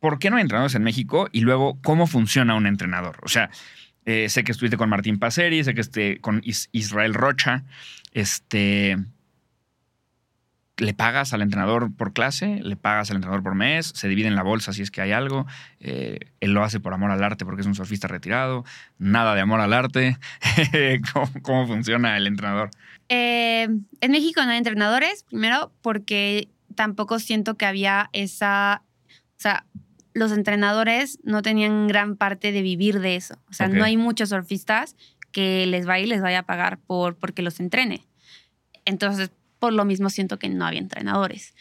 ¿por qué no hay entrenadores en México? Y luego, ¿cómo funciona un entrenador? O sea, eh, sé que estuviste con Martín Paceri, sé que esté con Is- Israel Rocha. Este. ¿Le pagas al entrenador por clase? ¿Le pagas al entrenador por mes? ¿Se divide en la bolsa si es que hay algo? Eh, él lo hace por amor al arte porque es un surfista retirado. Nada de amor al arte. ¿Cómo, cómo funciona el entrenador? Eh, en México no hay entrenadores, primero porque tampoco siento que había esa, o sea, los entrenadores no tenían gran parte de vivir de eso. O sea, no hay muchos surfistas que les vaya y les vaya a pagar por porque los entrene. Entonces, por lo mismo siento que no había entrenadores.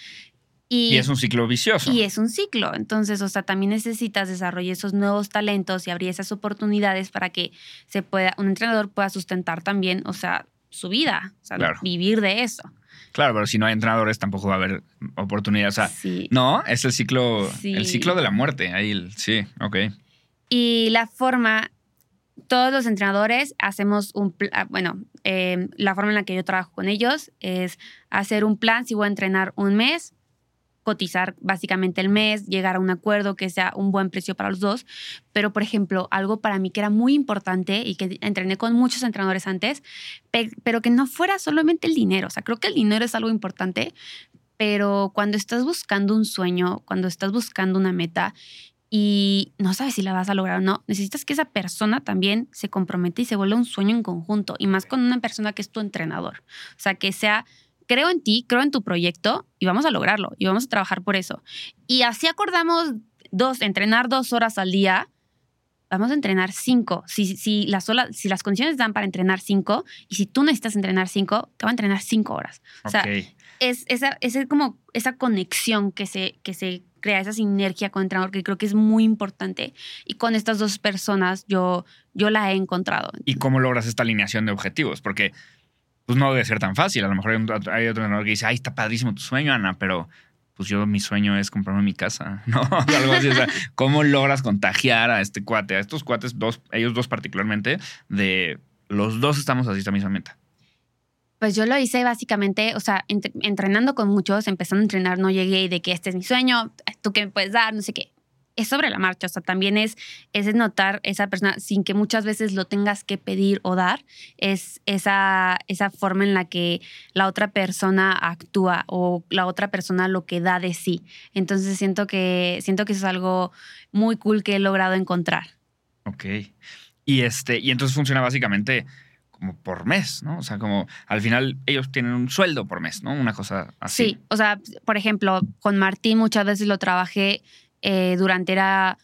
Y, es un ciclo vicioso. y es un ciclo. Entonces, o sea, también necesitas desarrollar esos nuevos talentos y abrir esas oportunidades para que se pueda, un entrenador pueda sustentar también, o sea, su vida, o sea, Claro. vivir de eso. Claro, pero si no hay entrenadores tampoco va a haber oportunidad. O sea, sí. no, es el ciclo, Sí. el ciclo de la muerte. Ahí, sí, ok. Y la forma, todos los entrenadores hacemos un plan, bueno, eh, la forma en la que yo trabajo con ellos es hacer un plan, si voy a entrenar un mes, cotizar básicamente el mes, llegar a un acuerdo que sea un buen precio para los dos. Pero, por ejemplo, algo para mí que era muy importante y que entrené con muchos entrenadores antes, pe- pero que no fuera solamente el dinero. O sea, creo que el dinero es algo importante, pero cuando estás buscando un sueño, cuando estás buscando una meta y no sabes si la vas a lograr o no, necesitas que esa persona también se comprometa y se vuelva un sueño en conjunto, y más con una persona que es tu entrenador. O sea, que sea, creo en ti, creo en tu proyecto y vamos a lograrlo y vamos a trabajar por eso. Y así acordamos dos, entrenar dos horas al día. Vamos a entrenar cinco. Si, si, las, sola- si las condiciones dan para entrenar cinco y si tú necesitas entrenar cinco, te va a entrenar cinco horas. O sea, es esa, es como esa conexión que se, que se crea, esa sinergia con el entrenador que creo que es muy importante. Y con estas dos personas yo, yo la he encontrado. ¿Y cómo logras esta alineación de objetivos? Porque pues no debe ser tan fácil. A lo mejor hay, otro entrenador que dice, ay, está padrísimo tu sueño, Ana, pero pues yo mi sueño es comprarme mi casa, ¿no? ¿cómo logras contagiar a este cuate, a estos cuates, dos, ellos dos particularmente, de los dos estamos así esta misma meta? Pues yo lo hice básicamente, o sea, entre- entrenando con muchos, empezando a entrenar, no llegué de que este es mi sueño, tú qué me puedes dar, no sé qué. Es sobre la marcha, o sea, también es, es notar esa persona sin que muchas veces lo tengas que pedir o dar, es esa, esa forma en la que la otra persona actúa o la otra persona lo que da de sí. Entonces siento que, siento que eso es algo muy cool que he logrado encontrar. Ok. Y este, y entonces funciona básicamente como por mes, ¿no? O sea, como al final ellos tienen un sueldo por mes, ¿no? Una cosa así. Sí, o sea, por ejemplo, con Martín muchas veces lo trabajé eh, durante, era,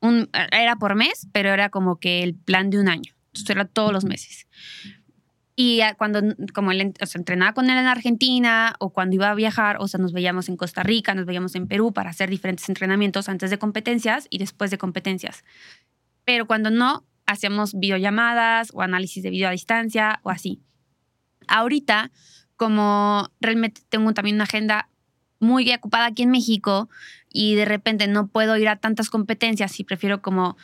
un, era por mes, pero era como que el plan de un año. Entonces era todos los meses. Y cuando, como él o sea, entrenaba con él en Argentina o cuando iba a viajar, o sea, nos veíamos en Costa Rica, nos veíamos en Perú para hacer diferentes entrenamientos antes de competencias y después de competencias. Pero cuando no, hacíamos videollamadas o análisis de video a distancia o así. Ahorita, como realmente tengo también una agenda muy ocupada aquí en México y de repente no puedo ir a tantas competencias y prefiero como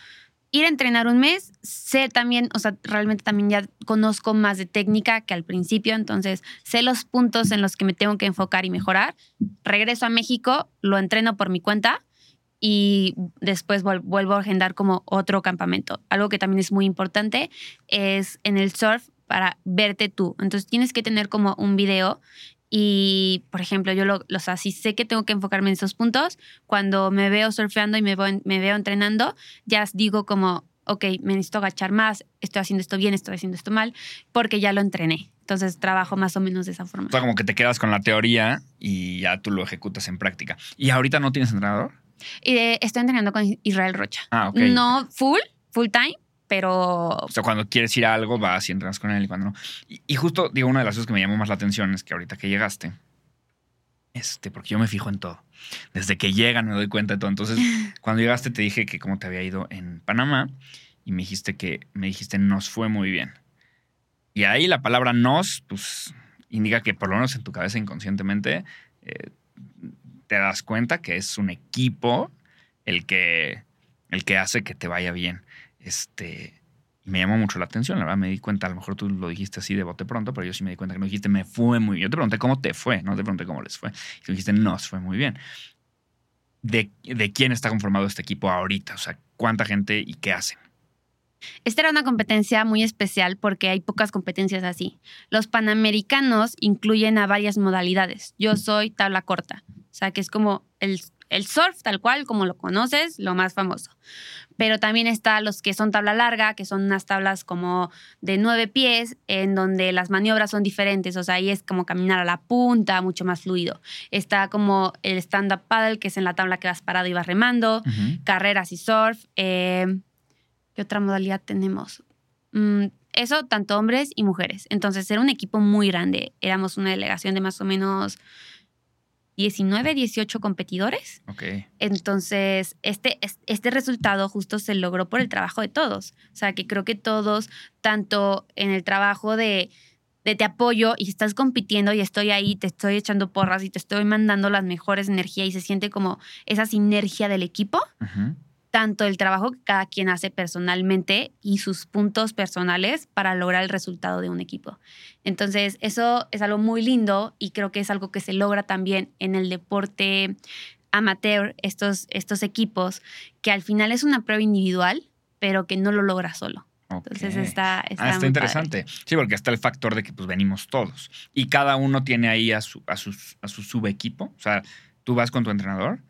ir a entrenar un mes, sé también, o sea, realmente también ya conozco más de técnica que al principio, entonces sé los puntos en los que me tengo que enfocar y mejorar. Regreso a México, lo entreno por mi cuenta y después vuel- vuelvo a agendar como otro campamento. Algo que también es muy importante es en el surf para verte tú. Entonces tienes que tener como un video y, por ejemplo, yo lo, los así sé que tengo que enfocarme en esos puntos. Cuando me veo surfeando y me veo, en- me veo entrenando, ya digo como, ok, me necesito agachar más, estoy haciendo esto bien, estoy haciendo esto mal, porque ya lo entrené. Entonces trabajo más o menos de esa forma. O sea, como que te quedas con la teoría y ya tú lo ejecutas en práctica. ¿Y ahorita no tienes entrenador? Eh, estoy entrenando con Israel Rocha. Ah, ok. No full, full time, pero O sea, cuando quieres ir a algo, vas y entrenas con él y cuando no. Y, y justo, digo, una de las cosas que me llamó más la atención es que ahorita que llegaste, Este, porque yo me fijo en todo. Desde que llegan me doy cuenta de todo. Entonces, cuando llegaste te dije que cómo te había ido en Panamá y me dijiste que me dijiste nos fue muy bien. Y ahí la palabra nos, pues indica que por lo menos en tu cabeza inconscientemente eh, te das cuenta que es un equipo el que, el que hace que te vaya bien. Este, me llamó mucho la atención, la verdad me di cuenta, a lo mejor tú lo dijiste así de bote pronto, pero yo sí me di cuenta que no dijiste me fue muy bien. Yo te pregunté cómo te fue, no te pregunté cómo les fue. Y tú dijiste nos fue muy bien. De, ¿De quién está conformado este equipo ahorita? O sea, ¿cuánta gente y qué hacen? Esta era una competencia muy especial porque hay pocas competencias así. Los panamericanos incluyen a varias modalidades. Yo soy tabla corta, o sea que es como el el surf, tal cual, como lo conoces, lo más famoso. Pero también está los que son tabla larga, que son unas tablas como de nueve pies, en donde las maniobras son diferentes. O sea, ahí es como caminar a la punta, mucho más fluido. Está como el stand-up paddle, que es en la tabla que vas parado y vas remando, carreras y surf. Eh, ¿Qué otra modalidad tenemos? Mm, eso, tanto hombres y mujeres. Entonces, era un equipo muy grande. Éramos una delegación de más o menos 19, 18 competidores. Ok. Entonces, este, este resultado justo se logró por el trabajo de todos. O sea, que creo que todos, tanto en el trabajo de, de te apoyo y estás compitiendo y estoy ahí, te estoy echando porras y te estoy mandando las mejores energías y se siente como esa sinergia del equipo tanto el trabajo que cada quien hace personalmente y sus puntos personales para lograr el resultado de un equipo. Entonces, eso es algo muy lindo y creo que es algo que se logra también en el deporte amateur, estos, estos equipos, que al final es una prueba individual, pero que no lo logra solo. Entonces está, está, ah, está interesante. Sí, porque está el factor de que pues venimos todos y cada uno tiene ahí a su, a a su subequipo. O sea, tú vas con tu entrenador.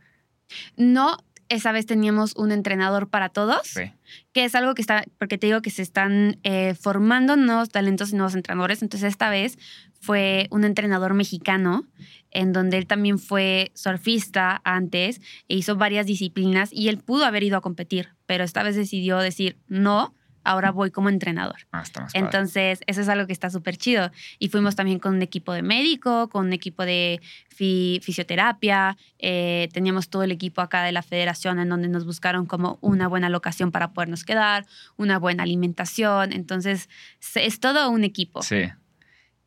No, esa vez teníamos un entrenador para todos, que es algo que está, porque te digo que se están eh, formando nuevos talentos y nuevos entrenadores. Entonces, esta vez fue un entrenador mexicano, en donde él también fue surfista antes e hizo varias disciplinas y él pudo haber ido a competir, pero esta vez decidió decir no ahora voy como entrenador. Ah, Entonces, eso es algo que está súper chido. Y fuimos también con un equipo de médico, con un equipo de fisioterapia, eh, teníamos todo el equipo acá de la federación en donde nos buscaron como una buena locación para podernos quedar, una buena alimentación. Entonces, es todo un equipo. Sí.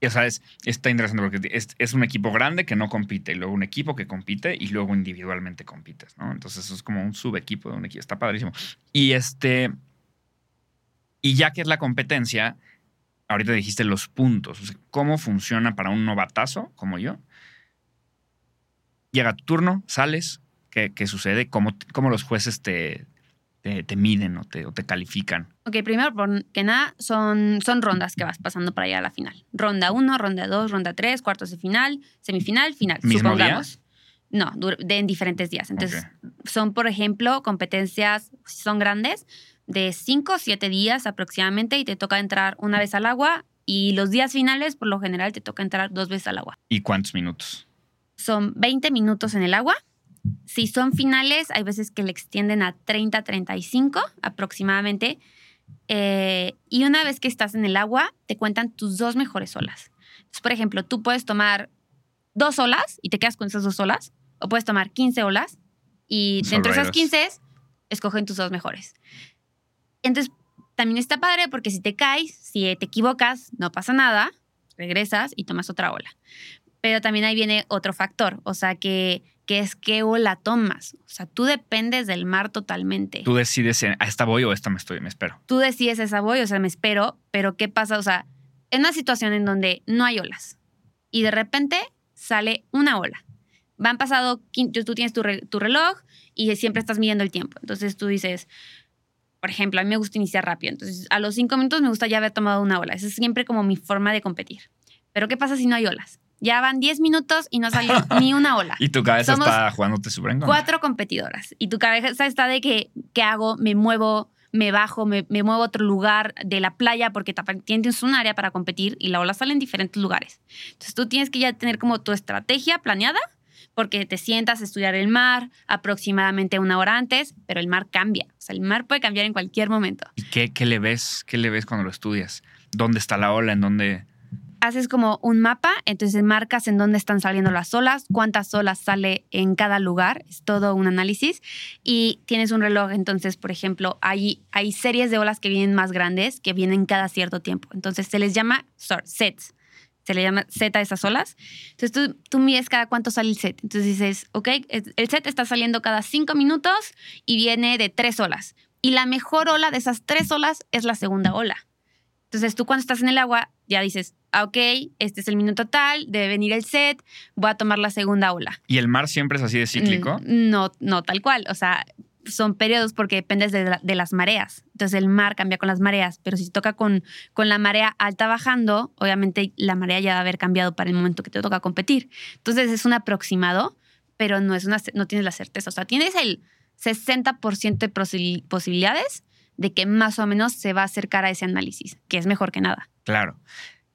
O sea, está interesante porque es, es, un equipo grande que no compite, y luego un equipo que compite y luego individualmente compites, ¿no? Entonces, eso es como un subequipo de un equipo. Está padrísimo. Y este y ya que es la competencia, ahorita dijiste los puntos. ¿Cómo funciona para un novatazo como yo? Llega tu turno, sales, ¿qué, sucede? ¿Cómo, ¿Cómo, los jueces te, te, miden o te, o te, califican? Ok, primero que nada, son, son rondas que vas pasando para llegar a la final. Ronda 1, ronda 2, ronda 3, cuartos de final, semifinal, final. ¿Mismo supongamos. No, de, en diferentes días. Entonces, son, por ejemplo, competencias, son grandes, de 5 o 7 días aproximadamente y te toca entrar una vez al agua y los días finales por lo general te toca entrar dos veces al agua. ¿Y cuántos minutos? Son 20 minutos en el agua. Si son finales, hay veces que le extienden a 30, 35 aproximadamente. Eh, y una vez que estás en el agua, te cuentan tus dos mejores olas. Entonces, por ejemplo, tú puedes tomar dos olas y te quedas con esas dos olas, o puedes tomar 15 olas y dentro de esas 15 escogen tus dos mejores. Entonces, también está padre porque si te caes, si te equivocas, no pasa nada, regresas y tomas otra ola. Pero también ahí viene otro factor, o sea, que, que es qué ola tomas. O sea, tú dependes del mar totalmente. Tú decides, ¿a esta voy o a esta me estoy, me espero? Tú decides esa voy, o sea, me espero, pero ¿qué pasa? O sea, en una situación en donde no hay olas y de repente sale una ola. Van pasado, tú tienes tu, tu reloj y siempre estás midiendo el tiempo. Entonces tú dices, por ejemplo, a mí me gusta iniciar rápido. Entonces, a los cinco minutos me gusta ya haber tomado una ola. Esa es siempre como mi forma de competir. Pero, ¿qué pasa si no hay olas? Ya van 10 minutos y no salió ni una ola. y tu cabeza está jugándote súper en Cuatro competidoras. Y tu cabeza está de que, ¿qué hago? Me muevo, me bajo, me, me, muevo a otro lugar de la playa porque tienes un área para competir y la ola sale en diferentes lugares. Entonces tú tienes que ya tener como tu estrategia planeada porque te sientas a estudiar el mar aproximadamente una hora antes, pero el mar cambia. O sea, el mar puede cambiar en cualquier momento. ¿Y qué, qué le ves? ¿Qué le ves cuando lo estudias? ¿Dónde está la ola? ¿En dónde...? haces como un mapa, entonces marcas en dónde están saliendo las olas, cuántas olas sale en cada lugar, es todo un análisis. Y tienes un reloj, entonces, por ejemplo, hay, hay series de olas que vienen más grandes, que vienen cada cierto tiempo. Entonces se les llama sets se le llama set a esas olas. Entonces tú, tú mides cada cuánto sale el set. Entonces dices, ok, el set está saliendo cada cinco minutos y viene de tres olas. Y la mejor ola de esas tres olas es la segunda ola. Entonces tú cuando estás en el agua ya dices, ah, ok, este es el minuto tal, debe venir el set, voy a tomar la segunda ola. ¿Y el mar siempre es así de cíclico? Mm, no, no tal cual. O sea, son periodos porque dependes de, las mareas. Entonces el mar cambia con las mareas, pero si toca con, con la marea alta bajando, obviamente la marea ya debe haber cambiado para el momento que te toca competir. Entonces es un aproximado, pero no, es una, no tienes la certeza. O sea, tienes el 60% de posibilidades de que más o menos se va a acercar a ese análisis, que es mejor que nada. Claro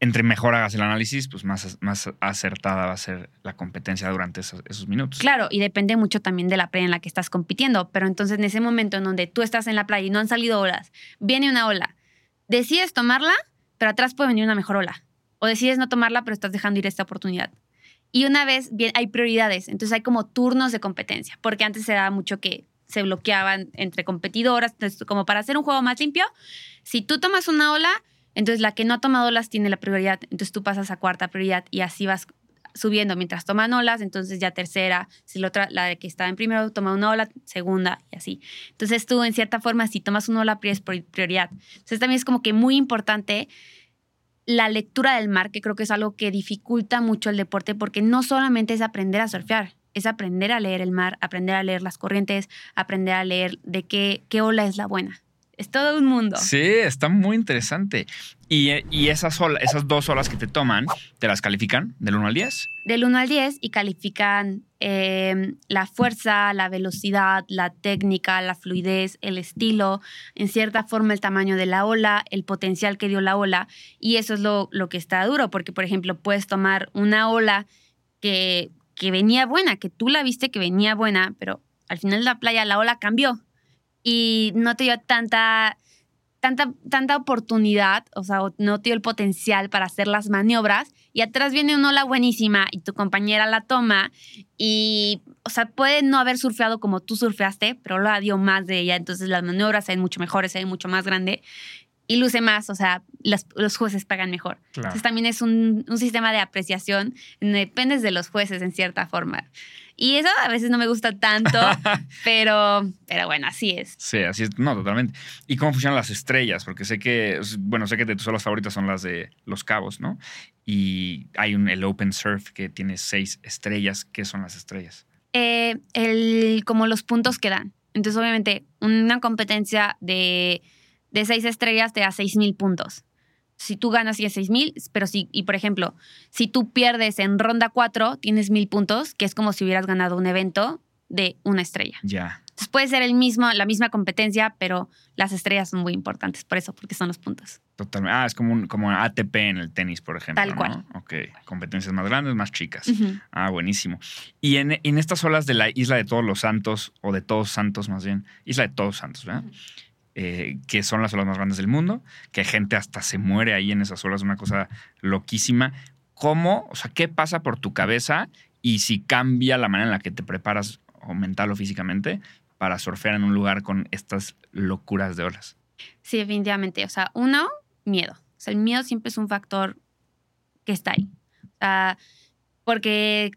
entre mejor hagas el análisis, pues más, más acertada va a ser la competencia durante esos, minutos. Claro, y depende mucho también de la playa en la que estás compitiendo. Pero entonces, en ese momento en donde tú estás en la playa y no han salido olas, viene una ola, decides tomarla, pero atrás puede venir una mejor ola. O decides no tomarla, pero estás dejando ir esta oportunidad. Y una vez, bien, hay prioridades. Entonces, hay como turnos de competencia, porque antes se daba mucho que se bloqueaban entre competidoras. Entonces, como para hacer un juego más limpio, si tú tomas una ola, entonces la que no ha tomado olas tiene la prioridad, entonces tú pasas a cuarta prioridad y así vas subiendo mientras toman olas, entonces ya tercera, si la otra, la que estaba en primero toma una ola, segunda y así. Entonces tú en cierta forma si tomas una ola es prioridad. Entonces también es como que muy importante la lectura del mar, que creo que es algo que dificulta mucho el deporte porque no solamente es aprender a surfear, es aprender a leer el mar, aprender a leer las corrientes, aprender a leer de qué, qué ola es la buena. Es todo un mundo. Sí, está muy interesante. Y, esas, esas dos olas que te toman, ¿te las califican del 1 al 10? Del 1 al 10 y califican em, la fuerza, la velocidad, la técnica, la fluidez, el estilo, en cierta forma el tamaño de la ola, el potencial que dio la ola. Y eso es lo, lo que está duro, porque por ejemplo puedes tomar una ola que, que venía buena, que tú la viste que venía buena, pero al final de la playa la ola cambió y no te dio tanta, tanta, tanta oportunidad, o sea, no te dio el potencial para hacer las maniobras y atrás viene una ola buenísima y tu compañera la toma y, o sea, puede no haber surfeado como tú surfeaste, pero la dio más de ella, entonces las maniobras se ven mucho mejores, se ven mucho más grande y luce más, o sea, los jueces pagan mejor. Entonces también es un, un sistema de apreciación, dependes de los jueces en cierta forma. Y eso a veces no me gusta tanto, pero, pero bueno, así es. Sí, así es. No, totalmente. ¿Y cómo funcionan las estrellas? Porque sé que, bueno, sé que de tus olas favoritas son las de Los Cabos, ¿no? Y hay un, el Open Surf que tiene seis estrellas. ¿Qué son las estrellas? Eh, el, como los puntos que dan. Entonces, obviamente, una competencia de, de seis estrellas te da seis mil puntos si tú ganas tienes 6 mil, pero si, y por ejemplo, si tú pierdes en ronda 4, tienes mil puntos, que es como si hubieras ganado un evento de una estrella. Ya. Entonces puede ser el mismo, la misma competencia, pero las estrellas son muy importantes por eso, porque son los puntos. Totalmente. Ah, es como un como ATP en el tenis, por ejemplo. Tal cual. Ok. Competencias más grandes, más chicas. Ah, buenísimo. Y en, en, estas olas de la Isla de Todos los Santos, o de Todos Santos más bien, Isla de Todos Santos, ¿verdad? Eh, que son las olas más grandes del mundo, que gente hasta se muere ahí en esas olas, una cosa loquísima. ¿Cómo, o sea, qué pasa por tu cabeza y si cambia la manera en la que te preparas, o mental o físicamente, para surfear en un lugar con estas locuras de olas? Sí, definitivamente. O sea, uno, miedo. O sea, el miedo siempre es un factor que está ahí. O sea, porque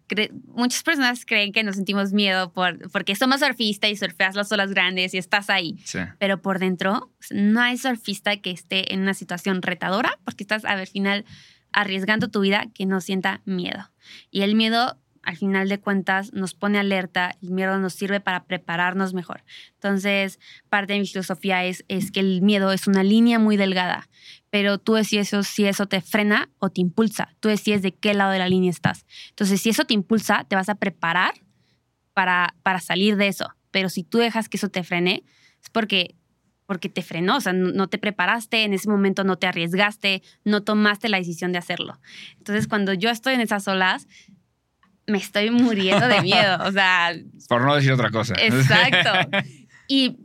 muchas personas creen que nos sentimos miedo por, porque somos surfistas y surfeas las olas grandes y estás ahí. Pero por dentro no hay surfista que esté en una situación retadora porque estás al final arriesgando tu vida que no sienta miedo. Y el miedo al final de cuentas nos pone alerta, el miedo nos sirve para prepararnos mejor. Entonces, parte de mi filosofía es, es que el miedo es una línea muy delgada, pero tú decides si eso te frena o te impulsa. Tú decides de qué lado de la línea estás. Entonces, si eso te impulsa, te vas a preparar para, para salir de eso. Pero si tú dejas que eso te frene, es porque porque te frenó, o sea, no, te preparaste, en ese momento no te arriesgaste, no tomaste la decisión de hacerlo. Entonces, cuando yo estoy en esas olas, me estoy muriendo de miedo. O sea. Por no decir otra cosa. Exacto. Y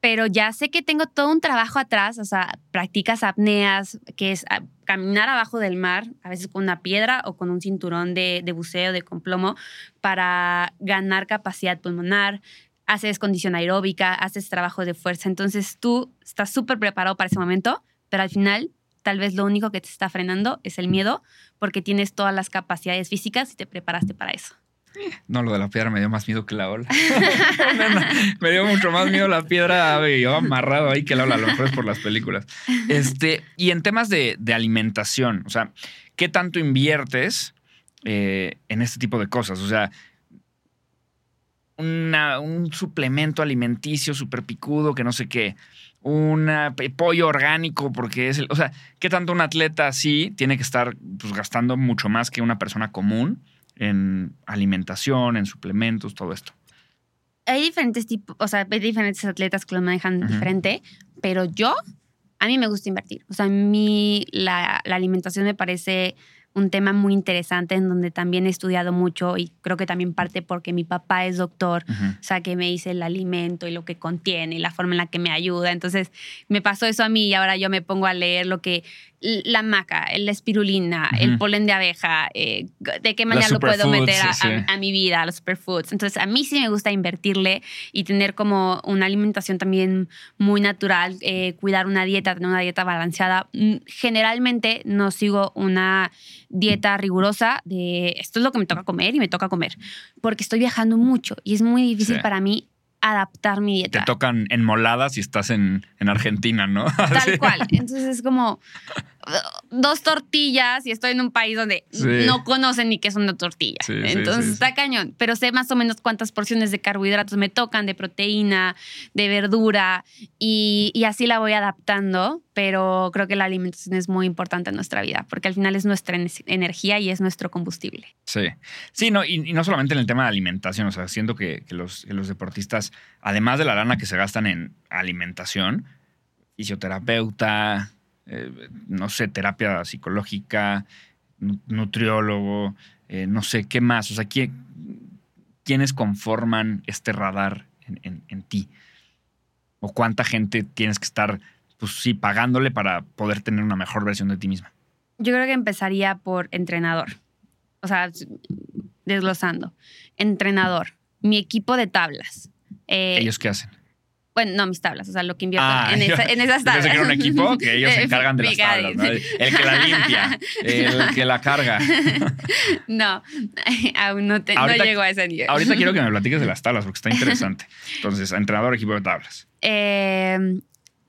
pero ya sé que tengo todo un trabajo atrás, o sea, practicas apneas, que es ah, caminar abajo del mar, a veces con una piedra o con un cinturón de, de buceo, de complomo, para ganar capacidad pulmonar, haces condición aeróbica, haces trabajo de fuerza, entonces tú estás súper preparado para ese momento, pero al final tal vez lo único que te está frenando es el miedo, porque tienes todas las capacidades físicas y te preparaste para eso. No, lo de la piedra me dio más miedo que la ola. me dio mucho más miedo la piedra, yo amarrado ahí que la ola, a lo mejor es por las películas. Este, y en temas de, alimentación, o sea, ¿qué tanto inviertes eh, en este tipo de cosas? O sea, un suplemento alimenticio súper picudo que no sé qué, un pollo orgánico, porque es el. O sea, ¿qué tanto un atleta así tiene que estar pues, gastando mucho más que una persona común en alimentación, en suplementos, todo esto? Hay diferentes tipos, o sea, hay diferentes atletas que lo manejan diferente, pero yo, a mí me gusta invertir. O sea, a mí la, la alimentación me parece un tema muy interesante en donde también he estudiado mucho y creo que también parte porque mi papá es doctor, o sea, que me dice el alimento y lo que contiene y la forma en la que me ayuda. Entonces, me pasó eso a mí y ahora yo me pongo a leer lo que la maca, la espirulina, el polen de abeja, eh, de qué manera lo puedo meter a, mi vida, los superfoods. Entonces, a mí sí me gusta invertirle y tener como una alimentación también muy natural, eh, cuidar una dieta, tener una dieta balanceada. Mm, generalmente no sigo una dieta rigurosa de esto es lo que me toca comer y me toca comer, porque estoy viajando mucho y es muy difícil para mí adaptar mi dieta. Te tocan enmoladas si estás en, en Argentina, ¿no? Tal cual. Entonces es como, dos tortillas y estoy en un país donde no conocen ni qué es una tortilla. Entonces está cañón, pero sé más o menos cuántas porciones de carbohidratos me tocan, de proteína, de verdura y, así la voy adaptando, pero creo que la alimentación es muy importante en nuestra vida porque al final es nuestra energía y es nuestro combustible. Sí, sí, no, y, no solamente en el tema de alimentación, o sea, siento que, los, que los deportistas, además de la lana que se gastan en alimentación, fisioterapeuta, eh, no sé, terapia psicológica, nutriólogo, eh, no sé, ¿qué más? O sea, ¿quiénes conforman este radar en, ti? ¿O cuánta gente tienes que estar, pues sí, pagándole para poder tener una mejor versión de ti misma? Yo creo que empezaría por entrenador. O sea, desglosando. Entrenador. Mi equipo de tablas. Eh, ¿Ellos qué hacen? Bueno, no, mis tablas, o sea, lo que invierto ah, en, esas tablas. Yo que un equipo que ellos se encargan de las tablas, ¿no? El que la limpia, el que la carga. No, aún no, llego a ese nivel. Ahorita quiero que me platiques de las tablas porque está interesante. Entonces, entrenador, equipo de tablas. Em,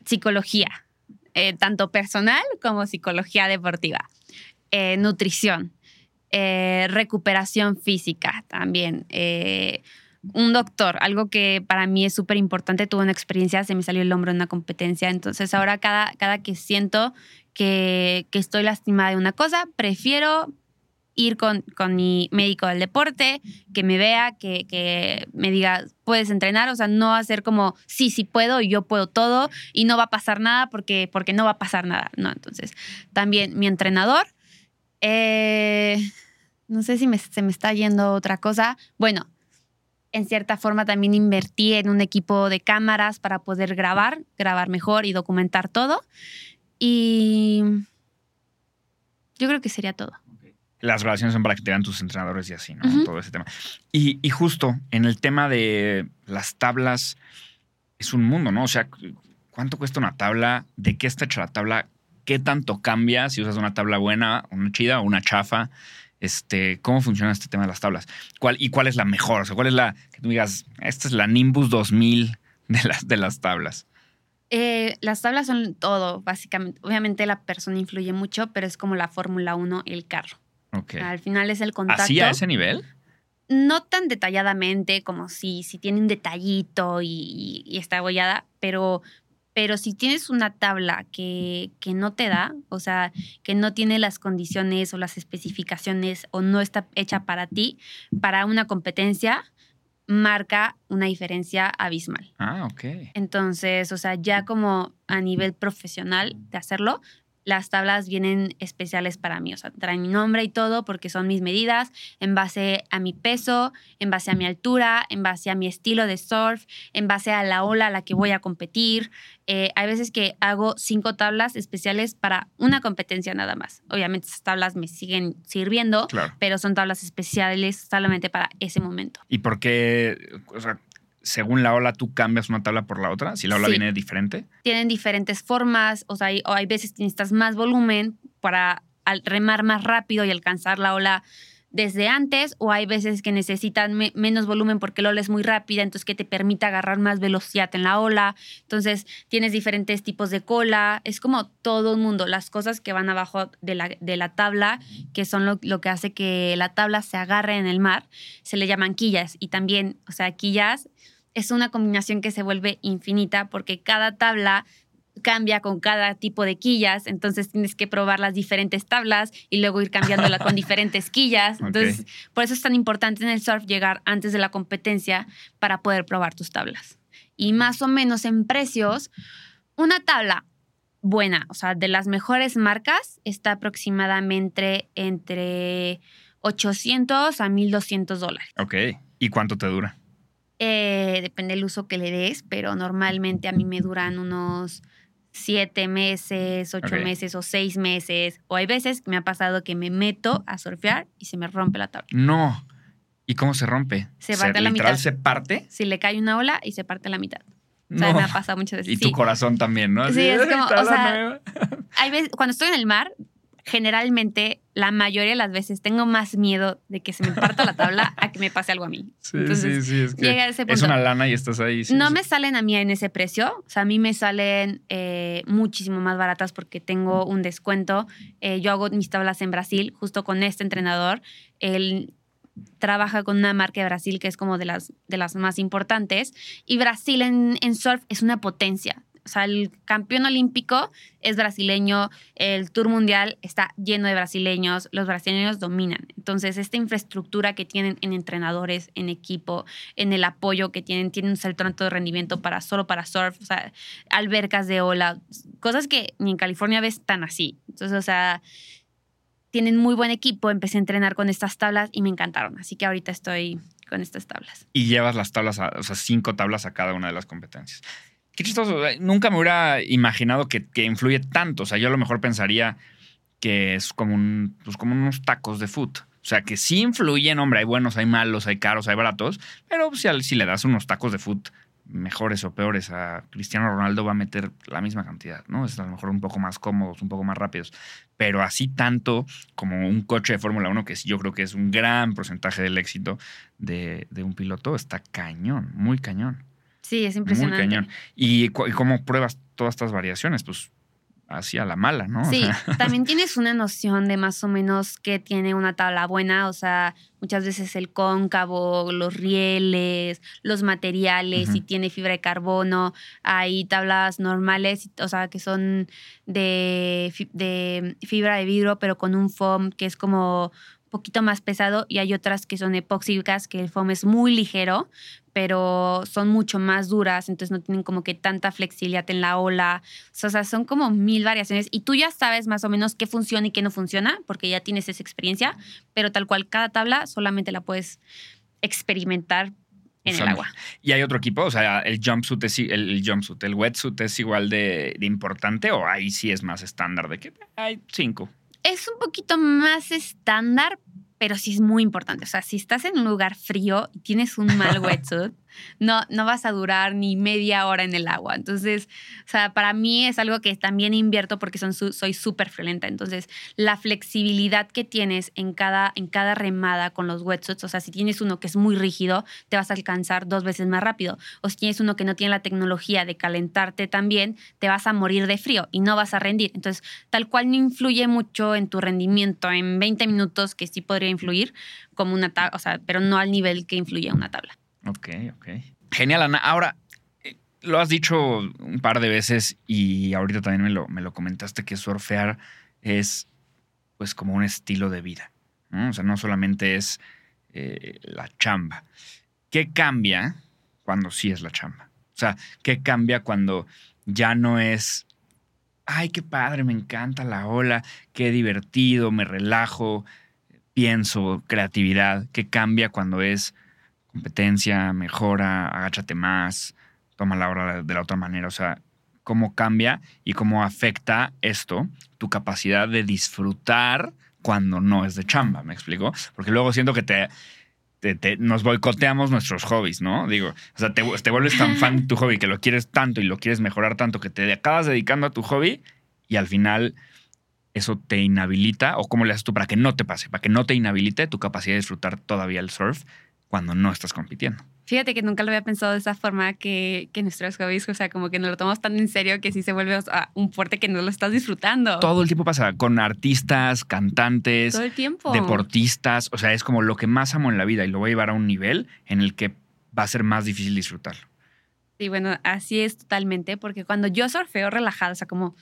psicología, eh, tanto personal como psicología deportiva. Eh, nutrición, eh, recuperación física también un doctor, algo que para mí es súper importante, tuve una experiencia, se me salió el hombro en una competencia, entonces ahora cada, cada que siento que, estoy lastimada de una cosa, prefiero ir con, con, mi médico del deporte, que me vea, que, me diga, puedes entrenar, o sea, no hacer como, sí, sí puedo yo puedo todo y no va a pasar nada porque, porque no va a pasar nada, ¿no? Entonces, también mi entrenador, eh, no sé si se me está yendo otra cosa, bueno, en cierta forma también invertí en un equipo de cámaras para poder grabar, grabar mejor y documentar todo. Y yo creo que sería todo. Las grabaciones son para que te vean tus entrenadores y así, ¿no? Todo ese tema. Y, y, justo en el tema de las tablas, es un mundo, ¿no? O sea, ¿cuánto cuesta una tabla? ¿De qué está hecha la tabla? ¿Qué tanto cambia si usas una tabla buena, una chida o una chafa? Este, cómo funciona este tema de las tablas. ¿Cuál, ¿Y cuál es la mejor? O sea, ¿cuál es la que tú digas, esta es la Nimbus 2000 de las, de las tablas? Eh, las tablas son todo, básicamente. Obviamente la persona influye mucho, pero es como la Fórmula 1 el carro. Okay. Al final es el contacto. ¿Así a ese nivel? No tan detalladamente como si, si tiene un detallito y, y está abollada, pero pero si tienes una tabla que, no te da, o sea, que no tiene las condiciones o las especificaciones o no está hecha para ti, para una competencia, marca una diferencia abismal. Ah, ok. Entonces, o sea, ya como a nivel profesional de hacerlo, las tablas vienen especiales para mí, o sea, traen mi nombre y todo porque son mis medidas en base a mi peso, en base a mi altura, en base a mi estilo de surf, en base a la ola a la que voy a competir. Eh, hay veces que hago cinco tablas especiales para una competencia nada más. Obviamente esas tablas me siguen sirviendo, Claro. pero son tablas especiales solamente para ese momento. ¿Y por qué, o sea, según la ola, tú cambias una tabla por la otra? Si la ola Sí. viene diferente. tienen diferentes formas, o sea, hay, o hay veces que necesitas más volumen para remar más rápido y alcanzar la ola desde antes, o hay veces que necesitan me- menos volumen porque la ola es muy rápida, entonces que te permite agarrar más velocidad en la ola. Entonces tienes diferentes tipos de cola, es como todo el mundo, las cosas que van abajo de la, de la tabla, que son lo, lo que hace que la tabla se agarre en el mar, se le llaman quillas. Y también, o sea, quillas es una combinación que se vuelve infinita porque cada tabla cambia con cada tipo de quillas, entonces tienes que probar las diferentes tablas y luego ir cambiándola con diferentes quillas. Entonces, por eso es tan importante en el surf llegar antes de la competencia para poder probar tus tablas. Y más o menos en precios, una tabla buena, o sea, de las mejores marcas, está aproximadamente entre 800 a 1200 dólares. Ok. ¿Y cuánto te dura? Eh, depende del uso que le des, pero normalmente a mí me duran unos siete meses, ocho Ok. meses o seis meses. O hay veces que me ha pasado que me meto a surfear y se me rompe la tabla. No. ¿Y cómo se rompe? Se parte a la literal mitad. se parte? Si le cae una ola y se parte la mitad. O sea, No. me ha pasado muchas veces. Y sí. tu corazón también, ¿no? Sí, es "Ay, como, o sea, nueva". Hay veces, cuando estoy en el mar, generalmente la mayoría de las veces tengo más miedo de que se me parta la tabla a que me pase algo a mí. Sí, Entonces, sí, sí. Es, que llega a ese es punto. una lana y estás ahí. sí, no sí. me salen a mí en ese precio, o sea, a mí me salen eh, muchísimo más baratas porque tengo un descuento. Eh, yo hago mis tablas en Brasil, justo con este entrenador. Él trabaja con una marca de Brasil que es como de las, de las más importantes. Y Brasil en, en surf es una potencia. O sea, el campeón olímpico es brasileño, el Tour Mundial está lleno de brasileños, los brasileños dominan. Entonces, esta infraestructura que tienen en entrenadores, en equipo, en el apoyo que tienen, tienen un salto alto de rendimiento para solo para surf, o sea, albercas de ola, cosas que ni en California ves tan así. Entonces, o sea, tienen muy buen equipo, empecé a entrenar con estas tablas y me encantaron, así que ahorita estoy con estas tablas. Y llevas las tablas, a- o sea, cinco tablas a cada una de las competencias. Qué chistoso. Nunca me hubiera imaginado que, influye tanto. O sea, yo a lo mejor pensaría que es como, un, pues como unos tacos de foot. O sea, que sí influyen, hombre, hay buenos, hay malos, hay caros, hay baratos, pero si, le das unos tacos de foot mejores o peores a Cristiano Ronaldo va a meter la misma cantidad, ¿no? Es a lo mejor un poco más cómodos, un poco más rápidos, pero así tanto como un coche de Fórmula 1, que yo creo que es un gran porcentaje del éxito de un piloto, está cañón, muy cañón, Sí, es muy impresionante. cañón. ¿Y, cu- y cómo pruebas todas estas variaciones? Pues así a la mala, ¿no? Sí, también tienes una noción de más o menos qué tiene una tabla buena, o sea, muchas veces el cóncavo, los rieles, los materiales, si tiene fibra de carbono, hay tablas normales, o sea, que son de, de fibra de vidrio, pero con un foam que es como poquito más pesado y hay otras que son epóxicas, que el foam es muy ligero, pero son mucho más duras, entonces no tienen como que tanta flexibilidad en la ola. O sea, son como mil variaciones y tú ya sabes más o menos qué funciona y qué no funciona, porque ya tienes esa experiencia, pero tal cual cada tabla solamente la puedes experimentar en el agua. ¿Y hay otro equipo? O sea, el jumpsuit es el, el jumpsuit, el wetsuit es igual de, de importante o ahí sí es más estándar de que hay cinco. Es un poquito más estándar, pero sí es muy importante. O sea, si estás en un lugar frío y tienes un mal wetsuit, no, no vas a durar ni media hora en el agua. Entonces, o sea, para mí es algo que también invierto porque soy súper friolenta. Entonces, la flexibilidad que tienes en cada, en cada remada con los wetsuits, o sea, si tienes uno que es muy rígido, te vas a alcanzar dos veces más rápido. O si tienes uno que no tiene la tecnología de calentarte también, te vas a morir de frío y no vas a rendir. Entonces, tal cual no influye mucho en tu rendimiento en 20 minutos, que sí podría influir, como una tabla, o pero no al nivel que influye una tabla. Ok, ok. Genial, Ana. Ahora, eh, lo has dicho un par de veces y ahorita también me lo, me lo comentaste que surfear es pues como un estilo de vida. ¿no? O sea, no solamente es eh, la chamba. ¿Qué cambia cuando sí es la chamba? O sea, ¿qué cambia cuando ya no es ay, qué padre, me encanta la ola, qué divertido, me relajo, pienso, creatividad, qué cambia cuando es competencia, mejora, agáchate más, toma la hora de la otra manera, o sea, cómo cambia y cómo afecta esto tu capacidad de disfrutar cuando no es de chamba, ¿me explico? Porque luego siento que te, nos boicoteamos nuestros hobbies, ¿no? Digo, o sea, te, te, vuelves tan fan de tu hobby que lo quieres tanto y lo quieres mejorar tanto que te acabas dedicando a tu hobby y al final eso te inhabilita o cómo le haces tú para que no te pase, para que no te inhabilite tu capacidad de disfrutar todavía el surf cuando no estás compitiendo. Fíjate que nunca lo había pensado de esa forma que, que nuestros hobbies, o sea, como que nos lo tomamos tan en serio que sí se vuelve un fuerte que no lo estás disfrutando. Todo el tiempo pasa con artistas, cantantes, Todo el tiempo. deportistas, o sea, es como lo que más amo en la vida y lo voy a llevar a un nivel en el que va a ser más difícil disfrutarlo. Sí, bueno, así es totalmente, porque cuando yo surfeo relajado, o sea, como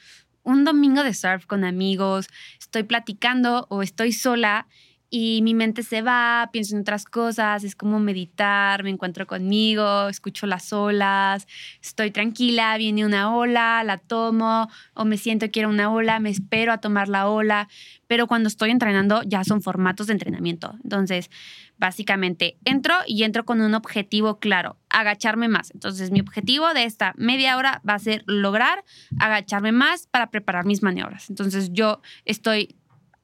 un domingo de surf con amigos, estoy platicando o estoy sola y mi mente se va, pienso en otras cosas, es como meditar, me encuentro conmigo, escucho las olas, estoy tranquila, viene una ola, la tomo, o me siento quiero una ola, me espero a tomar la ola, pero cuando estoy entrenando ya son formatos de entrenamiento. Entonces, básicamente entro y entro con un objetivo claro, agacharme más. Entonces, mi objetivo de esta media hora va a ser lograr agacharme más para preparar mis maniobras. Entonces, yo estoy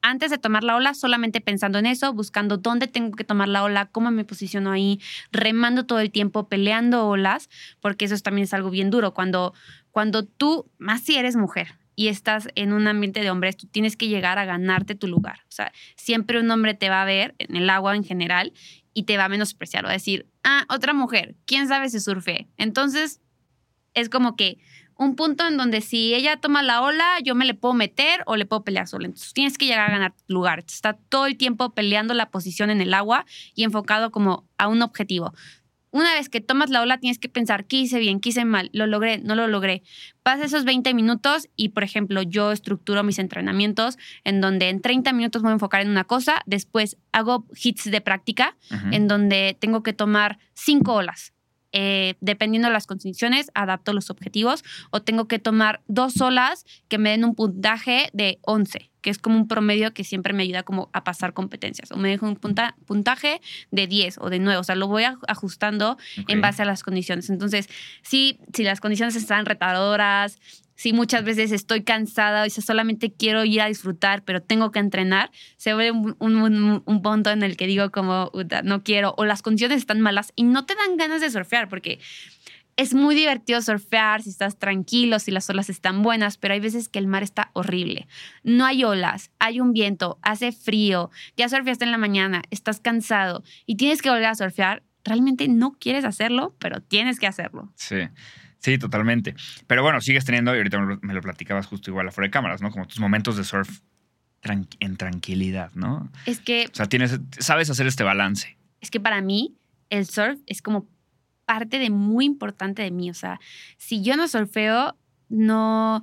antes de tomar la ola, solamente pensando en eso, buscando dónde tengo que tomar la ola, cómo me posiciono ahí, remando todo el tiempo, peleando olas, porque eso también es algo bien duro. Cuando, cuando tú, más si eres mujer, y estás en un ambiente de hombres, tú tienes que llegar a ganarte tu lugar. O sea, siempre un hombre te va a ver en el agua en general y te va a menospreciar o a decir, ah, otra mujer, quién sabe si surfe. Entonces, es como que un punto en donde si ella toma la ola, yo me le puedo meter o le puedo pelear sola. Entonces tienes que llegar a ganar lugar. Está todo el tiempo peleando la posición en el agua y enfocado como a un objetivo. Una vez que tomas la ola, tienes que pensar, ¿qué hice bien? ¿Qué hice mal? ¿Lo logré? ¿No lo logré? Pasa esos 20 minutos y, por ejemplo, yo estructuro mis entrenamientos en donde en 30 minutos voy a enfocar en una cosa, después hago hits de práctica en donde tengo que tomar cinco olas eh, dependiendo de las condiciones, adapto los objetivos o tengo que tomar dos olas que me den un puntaje de 11, que es como un promedio que siempre me ayuda como a pasar competencias. O me dejo un puntaje de 10 o de 9. O sea, lo voy ajustando en base a las condiciones. Entonces, sí, si las condiciones están retadoras, si muchas veces estoy cansada y solamente quiero ir a disfrutar, pero tengo que entrenar, se ve un, un, punto en el que digo como, no quiero, o las condiciones están malas y no te dan ganas de surfear, porque es muy divertido surfear si estás tranquilo, si las olas están buenas, pero hay veces que el mar está horrible. No hay olas, hay un viento, hace frío, ya surfeaste en la mañana, estás cansado y tienes que volver a surfear. Realmente no quieres hacerlo, pero tienes que hacerlo. Sí. Sí, totalmente. Pero bueno, sigues teniendo, y ahorita me lo platicabas justo igual afuera de cámaras, ¿no? Como tus momentos de surf en tranquilidad, ¿no? Es que... O sea, tienes, sabes hacer este balance. Es que para mí el surf es como parte de muy importante de mí. O sea, si yo no surfeo, no,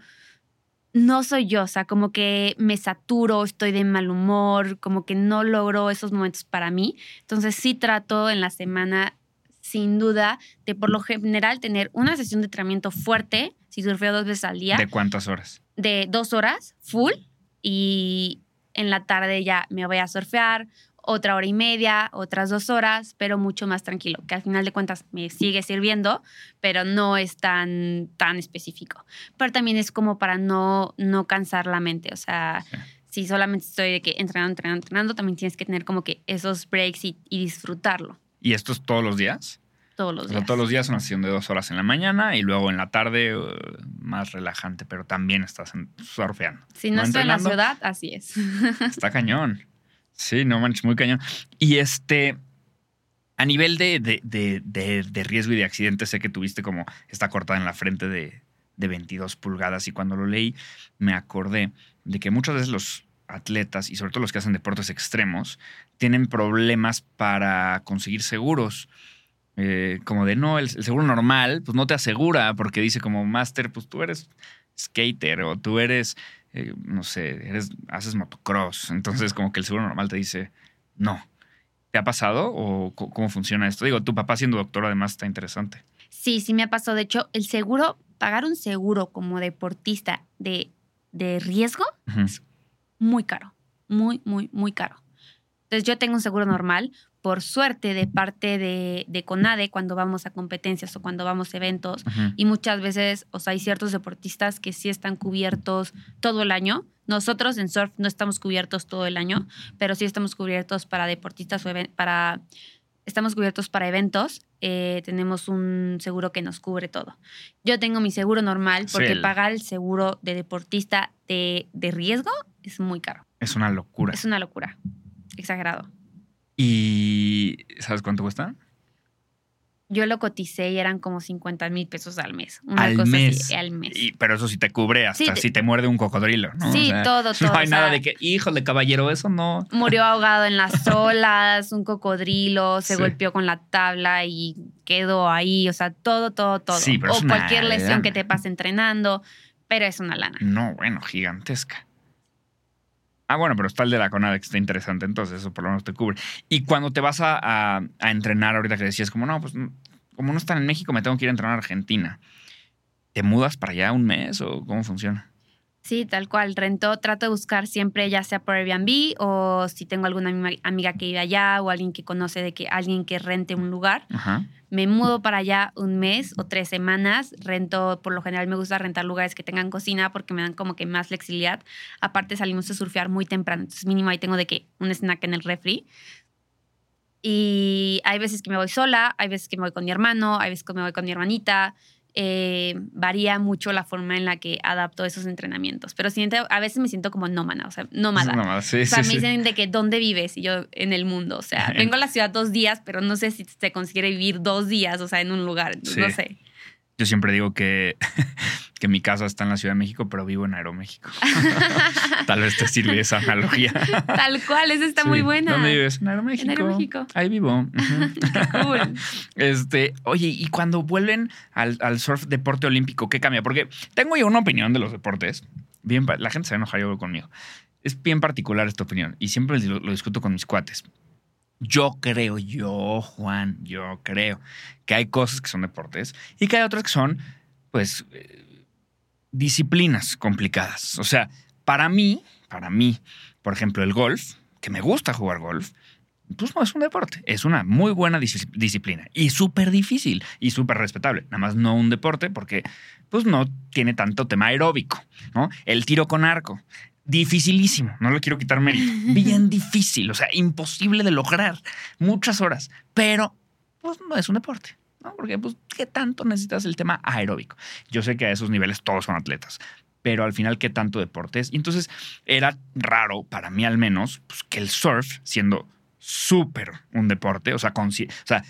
no soy yo. O sea, como que me saturo, estoy de mal humor, como que no logro esos momentos para mí. Entonces sí trato en la semana sin duda, de por lo general tener una sesión de entrenamiento fuerte, si surfeo dos veces al día. ¿De cuántas horas? De dos horas, full, y en la tarde ya me voy a surfear, otra hora y media, otras dos horas, pero mucho más tranquilo, que al final de cuentas me sigue sirviendo, pero no es tan, tan específico. Pero también es como para no, no cansar la mente, o sea, si solamente estoy de que entrenando, entrenando, entrenando, también tienes que tener como que esos breaks y disfrutarlo. ¿Y esto es todos los días? Todos los días. todos los días una sesión de dos horas en la mañana y luego en la tarde uh, más relajante, pero también estás surfeando. Si no, estoy en la ciudad, así es. Está cañón. Sí, no manches, muy cañón. Y este, a nivel de, de, riesgo y de accidente, sé que tuviste como esta cortada en la frente de, de 22 pulgadas y cuando lo leí me acordé de que muchas veces los atletas y sobre todo los que hacen deportes extremos tienen problemas para conseguir seguros. Eh, como de no, el, seguro normal, pues no te asegura porque dice como máster, pues tú eres skater o tú eres, eh, no sé, eres, haces motocross. Entonces como que el seguro normal te dice no. ¿Te ha pasado o cómo funciona esto? Digo, tu papá siendo doctor además está interesante. Sí, sí me ha pasado. De hecho, el seguro, pagar un seguro como deportista de de riesgo, Ujú. muy caro, muy, muy, muy caro. Entonces yo tengo un seguro normal, por suerte de parte de, de CONADE cuando vamos a competencias o cuando vamos a eventos y muchas veces, o sea, hay ciertos deportistas que sí están cubiertos todo el año. Nosotros en surf no estamos cubiertos todo el año, pero sí estamos cubiertos para deportistas o para estamos cubiertos para eventos. eh, tenemos un seguro que nos cubre todo. Yo tengo mi seguro normal porque pagar el seguro de deportista de, de riesgo es muy caro. Es una locura. Es una locura. Exagerado. ¿Y sabes cuánto cuesta? Yo lo coticé y eran como 50 mil pesos al mes. Una Al cosa mes. así, al mes. Y- pero eso sí te cubre hasta Sí, si te muerde un cocodrilo, ¿no? Sí, todo, todo, No hay o nada de que, híjole, caballero, eso no. murió ahogado en las olas, un cocodrilo, se Sí. golpeó con la tabla y quedó ahí, o sea, todo, todo, todo. Sí, pero o es una cualquier lesión que te pase entrenando, pero es una lana. No, bueno, gigantesca. Ah, bueno, pero está el de la CONADE que está interesante, entonces eso por lo menos te cubre. Y cuando te vas a, a- a entrenar ahorita que decías, como no, pues mm, como no están en México, me tengo que ir a entrenar a Argentina. ¿Te mudas para allá un mes o cómo funciona? Sí, tal cual. Rento, trato de buscar siempre, ya sea por Airbnb o si tengo alguna ami- amiga que vive allá o alguien que conoce de que alguien que rente un lugar. Ajá. Me mudo para allá un mes o tres semanas. Rento, por lo general me gusta rentar lugares que tengan cocina porque me dan como que más flexibilidad. Aparte salimos a surfear muy temprano, entonces mínimo ahí tengo de que un snack en el refri. Y hay veces que me voy sola, hay veces que me voy con mi hermano, hay veces que me voy con mi hermanita. Eh, varía mucho la forma en la que adapto esos entrenamientos. Pero siento, a veces me siento como nómada, o sea, nómada. Nómada, sí, O sea, sí, me sí. dicen de que dónde vives y yo en el mundo. O sea, En- vengo a la ciudad dos días, pero no sé si se consigue vivir dos días, o sea, en un lugar. No sé. Yo siempre digo que, que mi casa está en la Ciudad de México, pero vivo en Aeroméxico. Tal vez te sirve esa analogía. Tal cual, esa está Sí. muy buena. ¿Dónde vives? En Aeroméxico. En Aeroméxico. Ahí vivo. Qué cool. Este, oye, y cuando vuelven al, al surf deporte olímpico, ¿qué cambia? Porque tengo yo una opinión de los deportes. Bien, la gente se va a enojar yo conmigo. Es bien particular esta opinión y siempre lo, lo discuto con mis cuates. Yo creo, yo, Juan, yo creo que hay cosas que son deportes y que hay otras que son, pues, eh, disciplinas complicadas. O sea, para mí, para mí, por ejemplo, el golf, que me gusta jugar golf, pues no es un deporte, es una muy buena dis- disciplina y súper difícil y súper respetable. Nada más no un deporte porque pues no tiene tanto tema aeróbico, ¿no? El tiro con arco, dificilísimo, no le quiero quitar mérito, bien difícil, o sea, imposible de lograr, muchas horas, pero pues no es un deporte. ¿no? Porque, pues, ¿qué tanto necesitas el tema aeróbico? Yo sé que a esos niveles todos son atletas, pero al final, ¿qué tanto deporte es? Y entonces era raro, para mí al menos, pues, que el surf, siendo súper un deporte, o sea, consi- o sea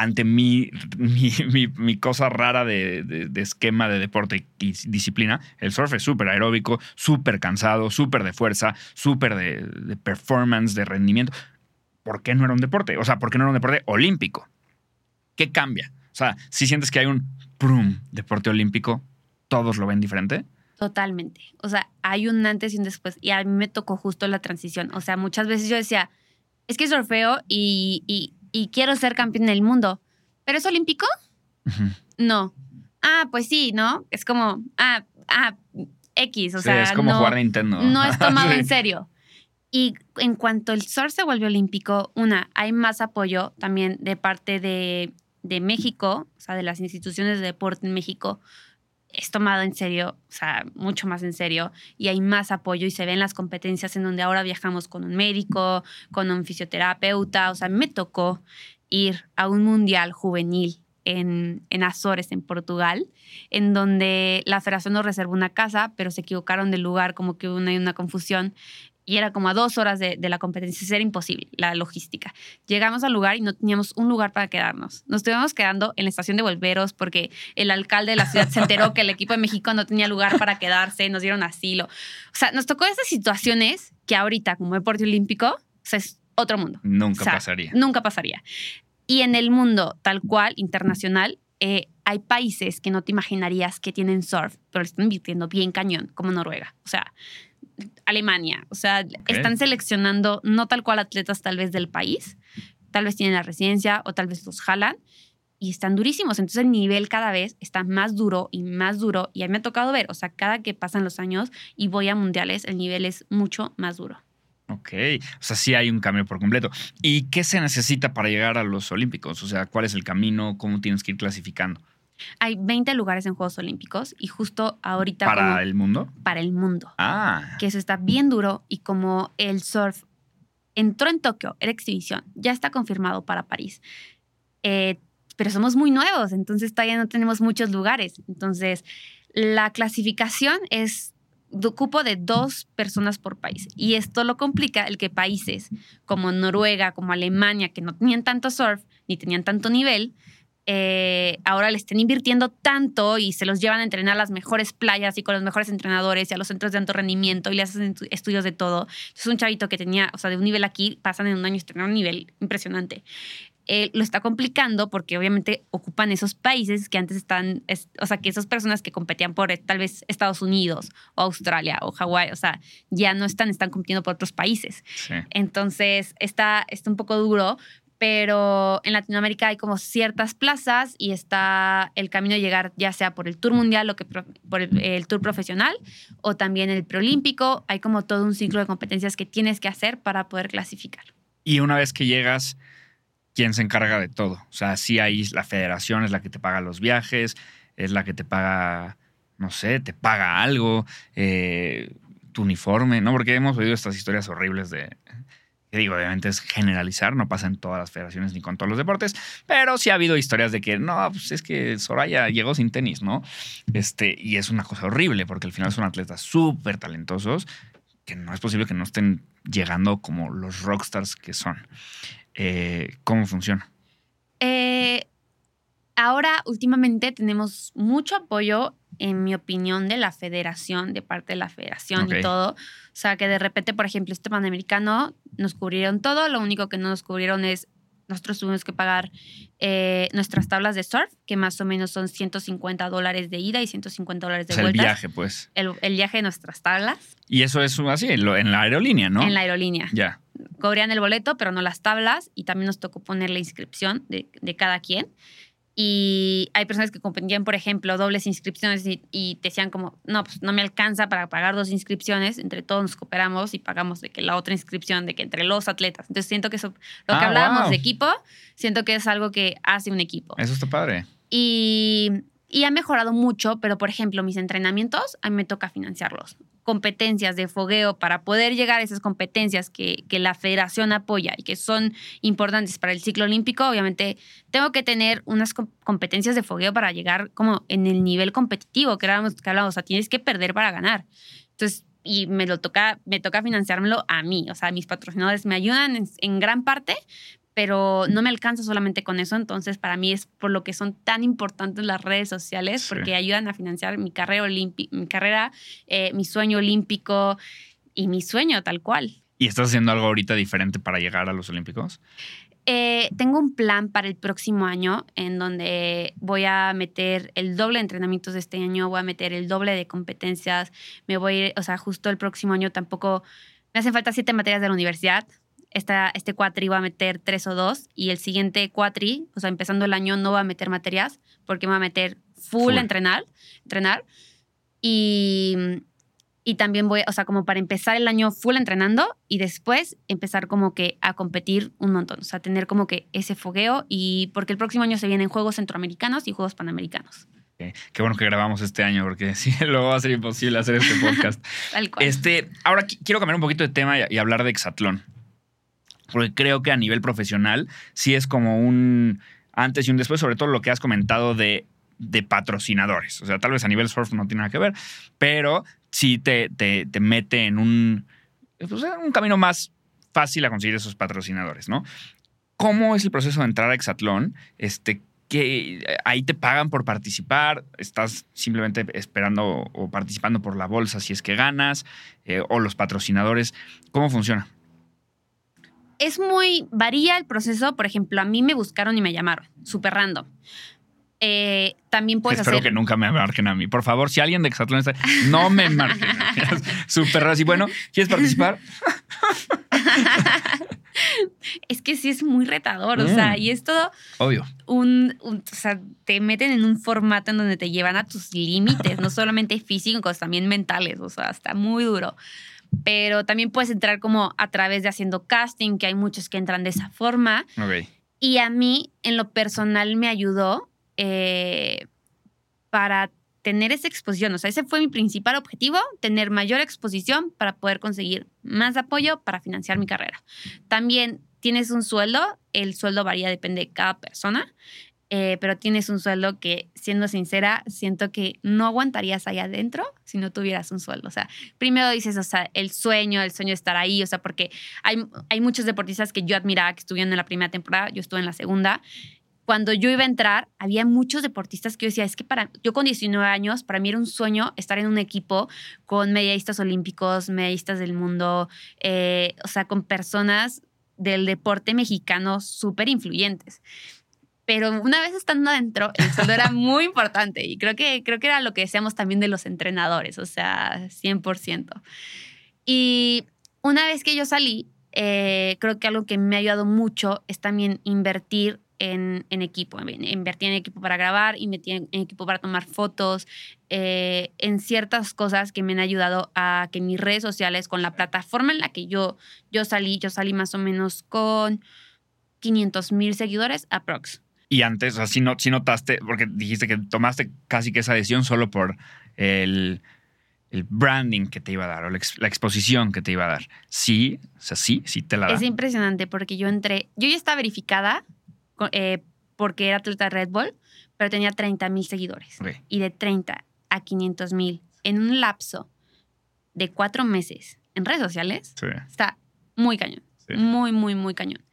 ante mi, mi, cosa rara de, de- esquema de deporte y disciplina, el surf es súper aeróbico, súper cansado, súper de fuerza, súper de, performance, de rendimiento. ¿Por qué no era un deporte? O sea, ¿por qué no era un deporte olímpico? ¿Qué cambia? O sea, si sientes que hay un prum, deporte olímpico, todos lo ven diferente. Totalmente. O sea, hay un antes y un después. Y a mí me tocó justo la transición. O sea, muchas veces yo decía, es que surfeo y, y quiero ser campeón del mundo. ¿Pero es olímpico? No. Ah, pues sí, ¿no? Es como, ah, ah, X. O Sí, sea, es como no, jugar Nintendo. no es tomado Sí. en serio. Y en cuanto el surf se volvió olímpico, una, hay más apoyo también de parte de, de México, o sea, de las instituciones de deporte en México. Es tomado en serio, o sea, mucho más en serio, y hay más apoyo y se ven las competencias en donde ahora viajamos con un médico, con un fisioterapeuta, o sea, me tocó ir a un mundial juvenil en, en Azores, en Portugal, en donde la federación nos reservó una casa, pero se equivocaron del lugar, como que hubo una, una confusión. Y era como a dos horas de, de la competencia. Era imposible la logística. Llegamos al lugar y no teníamos un lugar para quedarnos. Nos estuvimos quedando en la estación de Volveros porque el alcalde de la ciudad se enteró que el equipo de México no tenía lugar para quedarse, nos dieron asilo. O sea, nos tocó esas situaciones que ahorita, como deporte olímpico, o sea, es otro mundo. Nunca O sea, pasaría. Nunca pasaría. Y en el mundo tal cual, internacional, eh, hay países que no te imaginarías que tienen surf, pero le están invirtiendo bien cañón, como Noruega. O sea, Alemania. O sea, están seleccionando no tal cual atletas tal vez del país, tal vez tienen la residencia o tal vez los jalan, y están durísimos. Entonces el nivel cada vez está más duro y más duro. Y a mí me ha tocado ver, o sea, cada que pasan los años y voy a mundiales, el nivel es mucho más duro. Ok, o sea, sí hay un cambio por completo. ¿Y qué se necesita para llegar a los Olímpicos? O sea, ¿cuál es el camino? ¿Cómo tienes que ir clasificando? Hay 20 lugares en Juegos Olímpicos y justo ahorita... ¿Para el mundo? Para el mundo. Ah. Que eso está bien duro y como el surf entró en Tokio, era exhibición, ya está confirmado para París. Eh, pero somos muy nuevos, entonces todavía no tenemos muchos lugares. Entonces, la clasificación es cupo de dos personas por país. Y esto lo complica el que países como Noruega, como Alemania, que no tenían tanto surf ni tenían tanto nivel, eh, ahora le estén invirtiendo tanto y se los llevan a entrenar a las mejores playas y con los mejores entrenadores y a los centros de alto rendimiento y le hacen estudios de todo. Entonces, un chavito que tenía, o sea, de un nivel aquí, pasan en un año a un nivel impresionante. Eh, lo está complicando porque obviamente ocupan esos países que antes están, o sea, que esas personas que competían por tal vez Estados Unidos o Australia o Hawái, o sea, ya no están, están compitiendo por otros países. Entonces, está, está un poco duro, pero en Latinoamérica hay como ciertas plazas y está el camino de llegar ya sea por el Tour Mundial o que por el, Tour Profesional o también el Preolímpico. Hay como todo un ciclo de competencias que tienes que hacer para poder clasificar. Y una vez que llegas, ¿quién se encarga de todo? O sea, sí hay la federación es la que te paga los viajes, es la que te paga, no sé, te paga algo, eh, tu uniforme, ¿no? Porque hemos oído estas historias horribles de que digo, obviamente es generalizar, no pasa en todas las federaciones ni con todos los deportes, pero sí ha habido historias de que no, pues es que Soraya llegó sin tenis, ¿no? Este, y es una cosa horrible porque al final son atletas súper talentosos que no es posible que no estén llegando como los rockstars que son. Eh, ¿Cómo funciona? Eh, ahora, últimamente, tenemos mucho apoyo en mi opinión, de la federación, de parte de la federación y todo. O sea, que de repente, por ejemplo, este Panamericano nos cubrieron todo, lo único que no nos cubrieron es nosotros tuvimos que pagar eh, nuestras tablas de surf, que más o menos son 150 dólares de ida y 150 dólares de o sea, vuelta. El viaje, pues. El, viaje de nuestras tablas. Y eso es así, en la aerolínea, ¿no? En la aerolínea. Ya. Cubrían el boleto, pero no las tablas, y también nos tocó poner la inscripción de, de cada quien. Y hay personas que competían, por ejemplo, dobles inscripciones y, decían como, no, pues no me alcanza para pagar dos inscripciones, entre todos nos cooperamos y pagamos de que la otra inscripción, de que entre los atletas. Entonces siento que eso, lo que ah, hablábamos de equipo, siento que es algo que hace un equipo. Eso está padre. Y, y ha mejorado mucho, pero por ejemplo, mis entrenamientos, a mí me toca financiarlos competencias de fogueo para poder llegar a esas competencias que, que, la federación apoya y que son importantes para el ciclo olímpico, obviamente tengo que tener unas competencias de fogueo para llegar como en el nivel competitivo que, éramos, que hablábamos, o sea, tienes que perder para ganar. Entonces, y me lo toca, me toca financiármelo a mí, o sea, mis patrocinadores me ayudan en gran parte, pero no me alcanza solamente con eso. Entonces, para mí es por lo que son tan importantes las redes sociales, porque ayudan a financiar mi carrera, mi, carrera eh, mi sueño olímpico y mi sueño tal cual. ¿Y estás haciendo algo ahorita diferente para llegar a los Olímpicos? Eh, tengo un plan para el próximo año en donde voy a meter el doble de entrenamientos de este año, voy a meter el doble de competencias, me voy a ir, o sea, justo el próximo año tampoco, me hacen falta siete materias de la universidad, esta, este cuatri va a meter tres o dos y el siguiente cuatri, o sea, empezando el año, no va a meter materias porque me va a meter full, a entrenar, entrenar. Y, y también voy, o sea, como para empezar el año full entrenando y después empezar como que a competir un montón, o sea, tener como que ese fogueo y porque el próximo año se vienen Juegos Centroamericanos y Juegos Panamericanos. Qué bueno que grabamos este año, porque sí, luego va a ser imposible hacer este podcast. Tal cual. Este, ahora quiero cambiar un poquito de tema y hablar de Exatlón porque creo que a nivel profesional sí es como un antes y un después, sobre todo lo que has comentado de, de patrocinadores. O sea, tal vez a nivel surf no tiene nada que ver, pero sí te, te, mete en un, pues, un camino más fácil a conseguir esos patrocinadores, ¿no? ¿Cómo es el proceso de entrar a Exatlón? Este, que ahí te pagan por participar, estás simplemente esperando o participando por la bolsa si es que ganas, eh, o los patrocinadores. ¿Cómo funciona? Es muy, varía el proceso. Por ejemplo, a mí me buscaron y me llamaron, súper random. Eh, también puedes Espero que nunca me marquen a mí. Por favor, si alguien de Exatlón está, no me marquen. Súper raro. Y bueno, ¿quieres participar? es que sí sí es muy retador, o sea, Mm. y es todo Obvio. un, un- o sea, te meten en un formato en donde te llevan a tus límites, no solamente físicos, también mentales, o sea, está muy duro. Pero también puedes entrar como a través de haciendo casting, que hay muchos que entran de esa forma. Y a mí, en lo personal, me ayudó eh, para tener esa exposición. O sea, ese fue mi principal objetivo, tener mayor exposición para poder conseguir más apoyo para financiar mi carrera. También tienes un sueldo, el sueldo varía, depende de cada persona, eh, pero tienes un sueldo que, siendo sincera, siento que no aguantarías ahí adentro si no tuvieras un sueldo. O sea, primero dices, o sea, el sueño, el sueño de estar ahí, o sea, porque hay, hay muchos deportistas que yo admiraba que estuvieron en la primera temporada, yo estuve en la segunda. Cuando yo iba a entrar, había muchos deportistas que yo decía, es que para yo con 19 años, para mí era un sueño estar en un equipo con medallistas olímpicos, medallistas del mundo, eh, o sea, con personas del deporte mexicano súper influyentes. Pero una vez estando adentro, el sueldo era muy importante y creo que, creo que era lo que decíamos también de los entrenadores, o sea, 100%. Y una vez que yo salí, eh, creo que algo que me ha ayudado mucho es también invertir en, en equipo. Invertí en equipo para grabar, invertí en equipo para tomar fotos, eh, en ciertas cosas que me han ayudado a que mis redes sociales, con la plataforma en la que yo, yo salí, yo salí más o menos con 500 mil seguidores aprox. Y antes, o sea, si, no, si notaste, porque dijiste que tomaste casi que esa decisión solo por el, el branding que te iba a dar o la, ex- la exposición que te iba a dar. Sí, o sea, sí, sí te la da. Es impresionante porque yo entré, yo ya estaba verificada eh, porque era atleta de Red Bull, pero tenía 30 mil seguidores. Ok. Y de 30 a 500 mil en un lapso de cuatro meses en redes sociales, Sí, está muy cañón. sí. Muy, muy, muy cañón.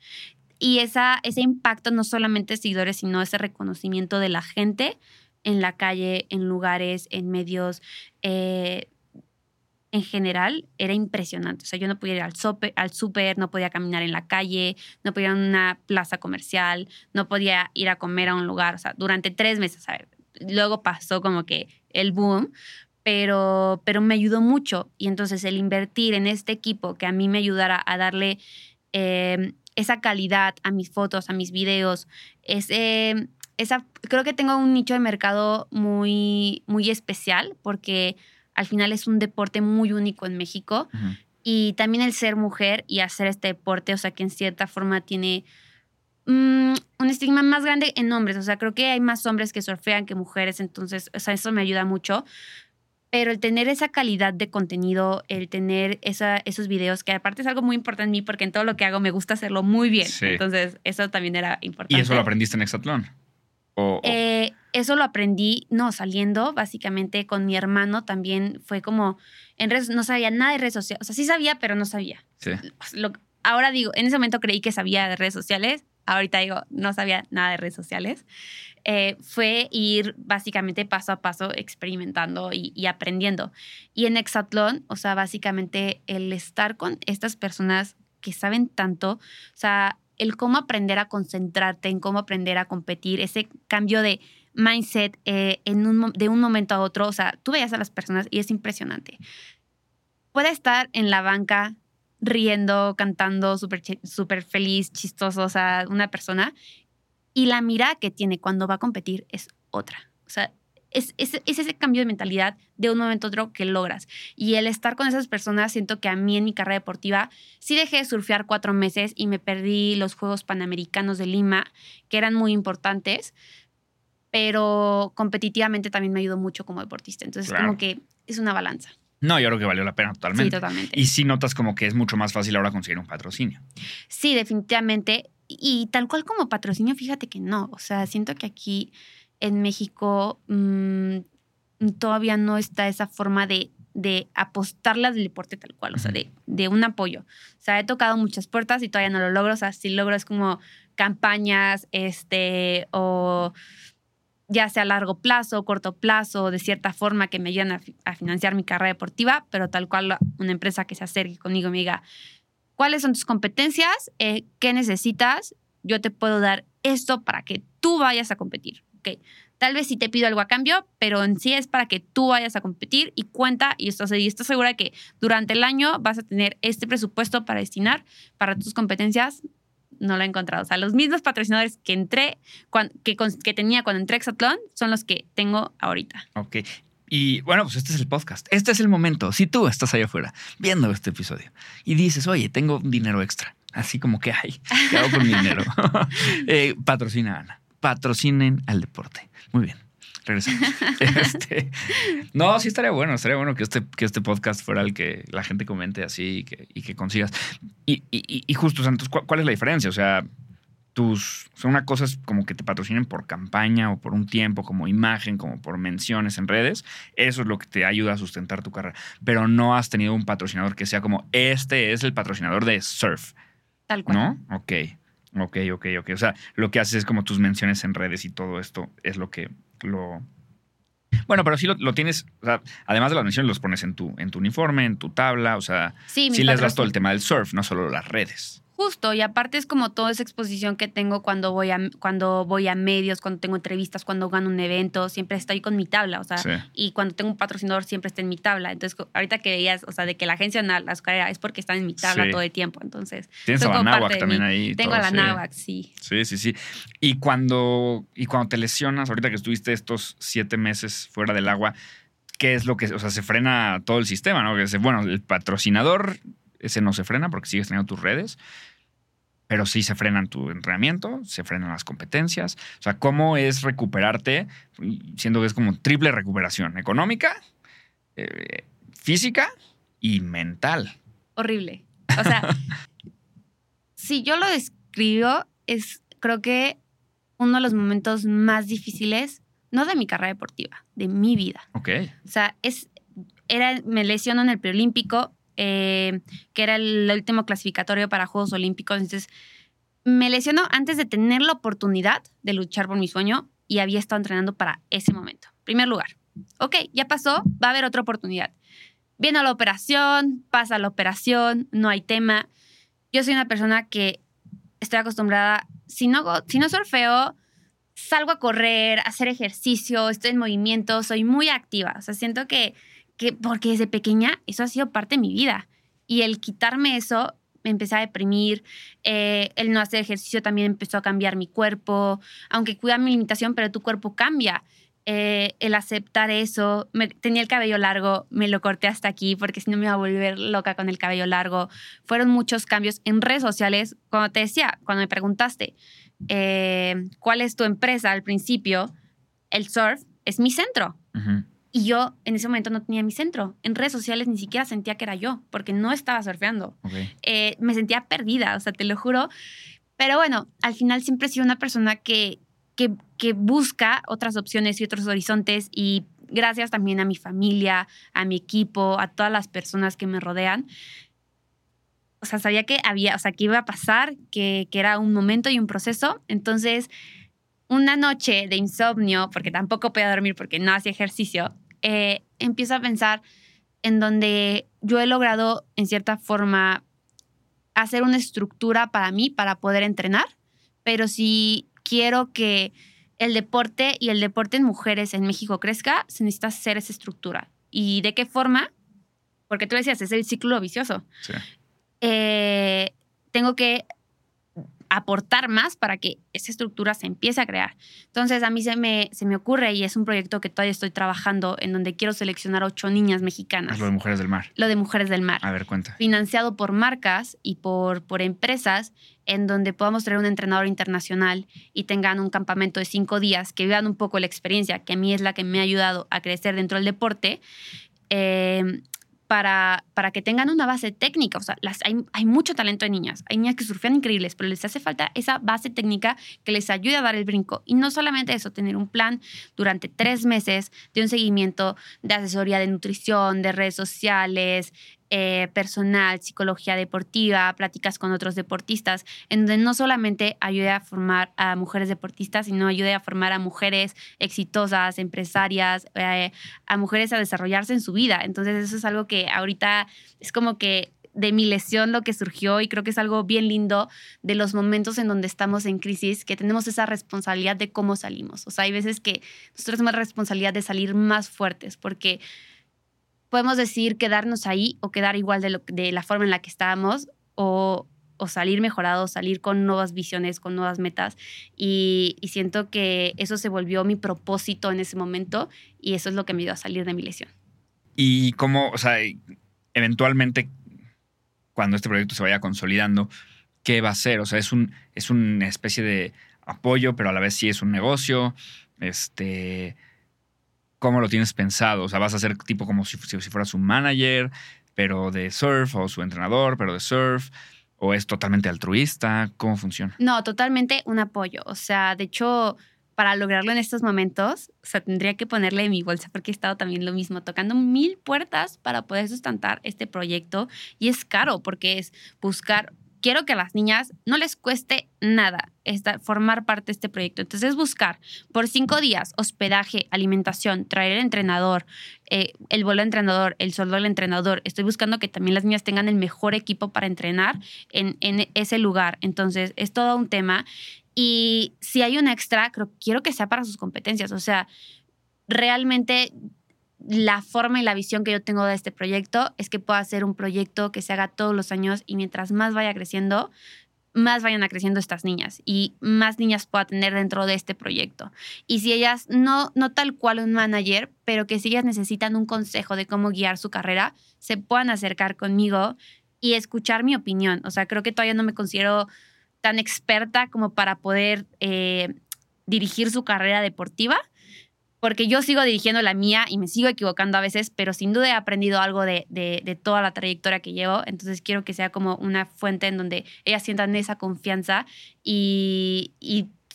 Y esa, ese impacto no solamente seguidores, sino ese reconocimiento de la gente en la calle, en lugares, en medios, eh, en general, era impresionante. O sea, yo no podía ir al súper, al súper, no podía caminar en la calle, no podía ir a una plaza comercial, no podía ir a comer a un lugar. O sea, durante tres meses, a. Luego pasó como que el boom, pero, pero me ayudó mucho. Y entonces el invertir en este equipo que a mí me ayudara a darle eh, esa calidad a mis fotos, a mis videos, ese, esa, creo que tengo un nicho de mercado muy, muy especial porque al final es un deporte muy único en México y también el ser mujer y hacer este deporte, o sea, que en cierta forma tiene mm, un estigma más grande en hombres, o sea, creo que hay más hombres que surfean que mujeres, entonces, o sea, eso me ayuda mucho. Pero el tener esa calidad de contenido, el tener esa, esos videos, que aparte es algo muy importante en mí porque en todo lo que hago me gusta hacerlo muy bien. Sí. Entonces, eso también era importante. ¿Y eso lo aprendiste en Exatlón? O, o- Eh, eso lo aprendí, no, saliendo básicamente con mi hermano también fue como, en redes, no sabía nada de redes sociales, o sea, sí sabía, pero no sabía. sí. Lo- ahora digo, en ese momento creí que sabía de redes sociales, ahorita digo, no sabía nada de redes sociales. Eh, fue ir básicamente paso a paso experimentando y, aprendiendo. Y en Exatlón, o sea, básicamente el estar con estas personas que saben tanto, o sea, el cómo aprender a concentrarte, en cómo aprender a competir, ese cambio de mindset eh, en un, de un momento a otro, o sea, tú veías a las personas y es impresionante. Puede estar en la banca riendo, cantando, súper súper feliz, chistoso, o sea, una persona, y la mirada que tiene cuando va a competir es otra. O sea, es, es- es ese cambio de mentalidad de un momento a otro que logras. Y el estar con esas personas, siento que a mí en mi carrera deportiva, sí dejé de surfear cuatro meses y me perdí los Juegos Panamericanos de Lima, que eran muy importantes, pero competitivamente también me ayudó mucho como deportista. Entonces, Claro. como que es una balanza. No, yo creo que valió la pena Sí, totalmente. totalmente. y sí notas como que es mucho más fácil ahora conseguir un patrocinio. Sí, definitivamente. Y tal cual como patrocinio, fíjate que no. O sea, siento que aquí en México mm, todavía no está esa forma de, de apostarla del deporte tal cual, o sea, de, de un apoyo. O sea, he tocado muchas puertas y todavía no lo logro. O sea, si logro es como campañas, este, o ya sea a largo plazo, corto plazo, de cierta forma que me ayuden a, fi- a financiar mi carrera deportiva, pero tal cual una empresa que se acerque conmigo me diga, ¿cuáles son tus competencias? Eh, ¿Qué necesitas? Yo te puedo dar esto para que tú vayas a competir. ¿ok? Tal vez sí te pido algo a cambio, pero en sí es para que tú vayas a competir y cuenta y estás, y estás segura de que durante el año vas a tener este presupuesto para destinar para tus competencias no lo he encontrado. O sea, los mismos patrocinadores que entré, que, que tenía cuando entré a Exatlón, son los que tengo ahorita. Ok. Y bueno, pues este es el podcast. Este es el momento. Si tú estás allá afuera viendo este episodio y dices, oye, tengo dinero extra, así como que hay, ¿qué hago con mi dinero? eh, patrocina a Ana. Patrocinen al deporte. Muy bien. Regresamos. Este, no, sí estaría bueno. Estaría bueno que este, que este podcast fuera el que la gente comente así y que, y que consigas. Y, y, y justo, entonces, ¿cuál es la diferencia? O sea, tus. O sea, una cosa es como que te patrocinen por campaña o por un tiempo, como imagen, como por menciones en redes. Eso es lo que te ayuda a sustentar tu carrera. Pero no has tenido un patrocinador que sea como este es el patrocinador de surf. Tal cual. ¿No? Ok. Ok, ok, ok. O sea, lo que haces es como tus menciones en redes y todo esto es lo que lo. Bueno, pero sí lo, tienes, o sea, además de las menciones, los pones en tu, en tu uniforme, en tu tabla, o sea, sí, sí les das todo el tema del surf, no solo las redes. Justo, y aparte es como toda esa exposición que tengo cuando voy a, cuando voy a medios, cuando tengo entrevistas, cuando gano un evento, siempre estoy con mi tabla, o sea, y cuando tengo un patrocinador siempre está en mi tabla. Entonces, ahorita que veías, o sea, de que la agencia la carrera es porque están en mi tabla todo el tiempo, entonces. Tienes a la náhuac también ahí. Tengo a la náhuac, sí. Sí, sí, sí. Y cuando, y cuando te lesionas, ahorita que estuviste estos siete meses fuera del agua, ¿qué es lo que, o sea, se frena todo el sistema, ¿no? Que bueno, el patrocinador ese no se frena porque sigues teniendo tus redes, pero sí se frenan tu entrenamiento, se frenan las competencias. O sea, ¿cómo es recuperarte? Siendo que es como triple recuperación económica, eh, física y mental. Horrible. O sea, si yo lo describo, es creo que uno de los momentos más difíciles, no de mi carrera deportiva, de mi vida. Ok. O sea, es, era, me lesiono en el preolímpico, eh, que era el último clasificatorio para Juegos Olímpicos. Entonces, me lesionó antes de tener la oportunidad de luchar por mi sueño y había estado entrenando para ese momento. Primer lugar. Ok, ya pasó, va a haber otra oportunidad. Viene la operación, pasa la operación, no hay tema. Yo soy una persona que estoy acostumbrada, si no, si no surfeo, salgo a correr, a hacer ejercicio, estoy en movimiento, soy muy activa. O sea, siento que que porque desde pequeña eso ha sido parte de mi vida. Y el quitarme eso, me empecé a deprimir, eh, el no hacer ejercicio también empezó a cambiar mi cuerpo, aunque cuida mi limitación, pero tu cuerpo cambia. Eh, el aceptar eso, tenía el cabello largo, me lo corté hasta aquí porque si no me iba a volver loca con el cabello largo. Fueron muchos cambios en redes sociales. Cuando te decía, cuando me preguntaste eh, cuál es tu empresa al principio, el surf es mi centro. Y yo en ese momento no tenía mi centro. En redes sociales ni siquiera sentía que era yo, porque no estaba surfeando. Eh, me sentía perdida, o sea, te lo juro. Pero bueno, al final siempre he sido una persona que, que, que busca otras opciones y otros horizontes y gracias también a mi familia, a mi equipo, a todas las personas que me rodean. O sea, sabía que había, o sea, que iba a pasar, que, que era un momento y un proceso. Entonces, una noche de insomnio, porque tampoco podía dormir porque no hacía ejercicio, eh, empiezo a pensar en donde yo he logrado, en cierta forma, hacer una estructura para mí, para poder entrenar, pero si quiero que el deporte y el deporte en mujeres en México crezca, se necesita hacer esa estructura. ¿Y de qué forma? Porque tú decías, es el ciclo vicioso. Eh, tengo que aportar más para que esa estructura se empiece a crear. Entonces, a mí se me, se me ocurre y es un proyecto que todavía estoy trabajando en donde quiero seleccionar ocho niñas mexicanas. lo de Mujeres del Mar. Lo de Mujeres del Mar. A ver, cuenta. Financiado por marcas y por, por empresas en donde podamos traer un entrenador internacional y tengan un campamento de cinco días, que vivan un poco la experiencia, que a mí es la que me ha ayudado a crecer dentro del deporte. Eh, para, para que tengan una base técnica. O sea, las, hay, hay, mucho talento de niñas. Hay niñas que surfean increíbles, pero les hace falta esa base técnica que les ayude a dar el brinco. Y no solamente eso, tener un plan durante tres meses de un seguimiento de asesoría de nutrición, de redes sociales, eh, personal, psicología deportiva, pláticas con otros deportistas, en donde no solamente ayude a formar a mujeres deportistas, sino ayude a formar a mujeres exitosas, empresarias, eh, a mujeres a desarrollarse en su vida. Entonces eso es algo que ahorita es como que de mi lesión lo que surgió y creo que es algo bien lindo de los momentos en donde estamos en crisis, que tenemos esa responsabilidad de cómo salimos. O sea, hay veces que nosotros tenemos la responsabilidad de salir más fuertes porque podemos decir quedarnos ahí o quedar igual de, lo, de la forma en la que estábamos o, o salir mejorado, salir con nuevas visiones, con nuevas metas. Y, y, siento que eso se volvió mi propósito en ese momento y eso es lo que me ayudó a salir de mi lesión. Y cómo, o sea, eventualmente, cuando este proyecto se vaya consolidando, ¿qué va a ser? O sea, es, un, es una especie de apoyo, pero a la vez sí es un negocio. Este, ¿Cómo lo tienes pensado? O sea, vas a ser tipo como si, si, fueras un manager, pero de surf, o su entrenador, pero de surf. ¿O es totalmente altruista? ¿Cómo funciona? No, totalmente un apoyo. O sea, de hecho, para lograrlo en estos momentos, o sea, tendría que ponerle en mi bolsa porque he estado también lo mismo, tocando mil puertas para poder sustentar este proyecto. Y es caro porque es buscar quiero que a las niñas no les cueste nada formar parte de este proyecto. Entonces, buscar por cinco días hospedaje, alimentación, traer el entrenador, eh, el vuelo entrenador, el sueldo del entrenador. Estoy buscando que también las niñas tengan el mejor equipo para entrenar en, en ese lugar. Entonces, es todo un tema. Y si hay un extra, creo, quiero que sea para sus competencias. O sea, realmente la forma y la visión que yo tengo de este proyecto es que pueda ser un proyecto que se haga todos los años y mientras más vaya creciendo, más vayan creciendo estas niñas y más niñas pueda tener dentro de este proyecto. Y si ellas no, no tal cual un manager, pero que si ellas necesitan un consejo de cómo guiar su carrera, se puedan acercar conmigo y escuchar mi opinión. O sea, creo que todavía no me considero tan experta como para poder eh, dirigir su carrera deportiva, porque yo sigo dirigiendo la mía y me sigo equivocando a veces, pero sin duda he aprendido algo de, toda la trayectoria que llevo, entonces quiero que sea como una fuente en donde ellas sientan esa confianza y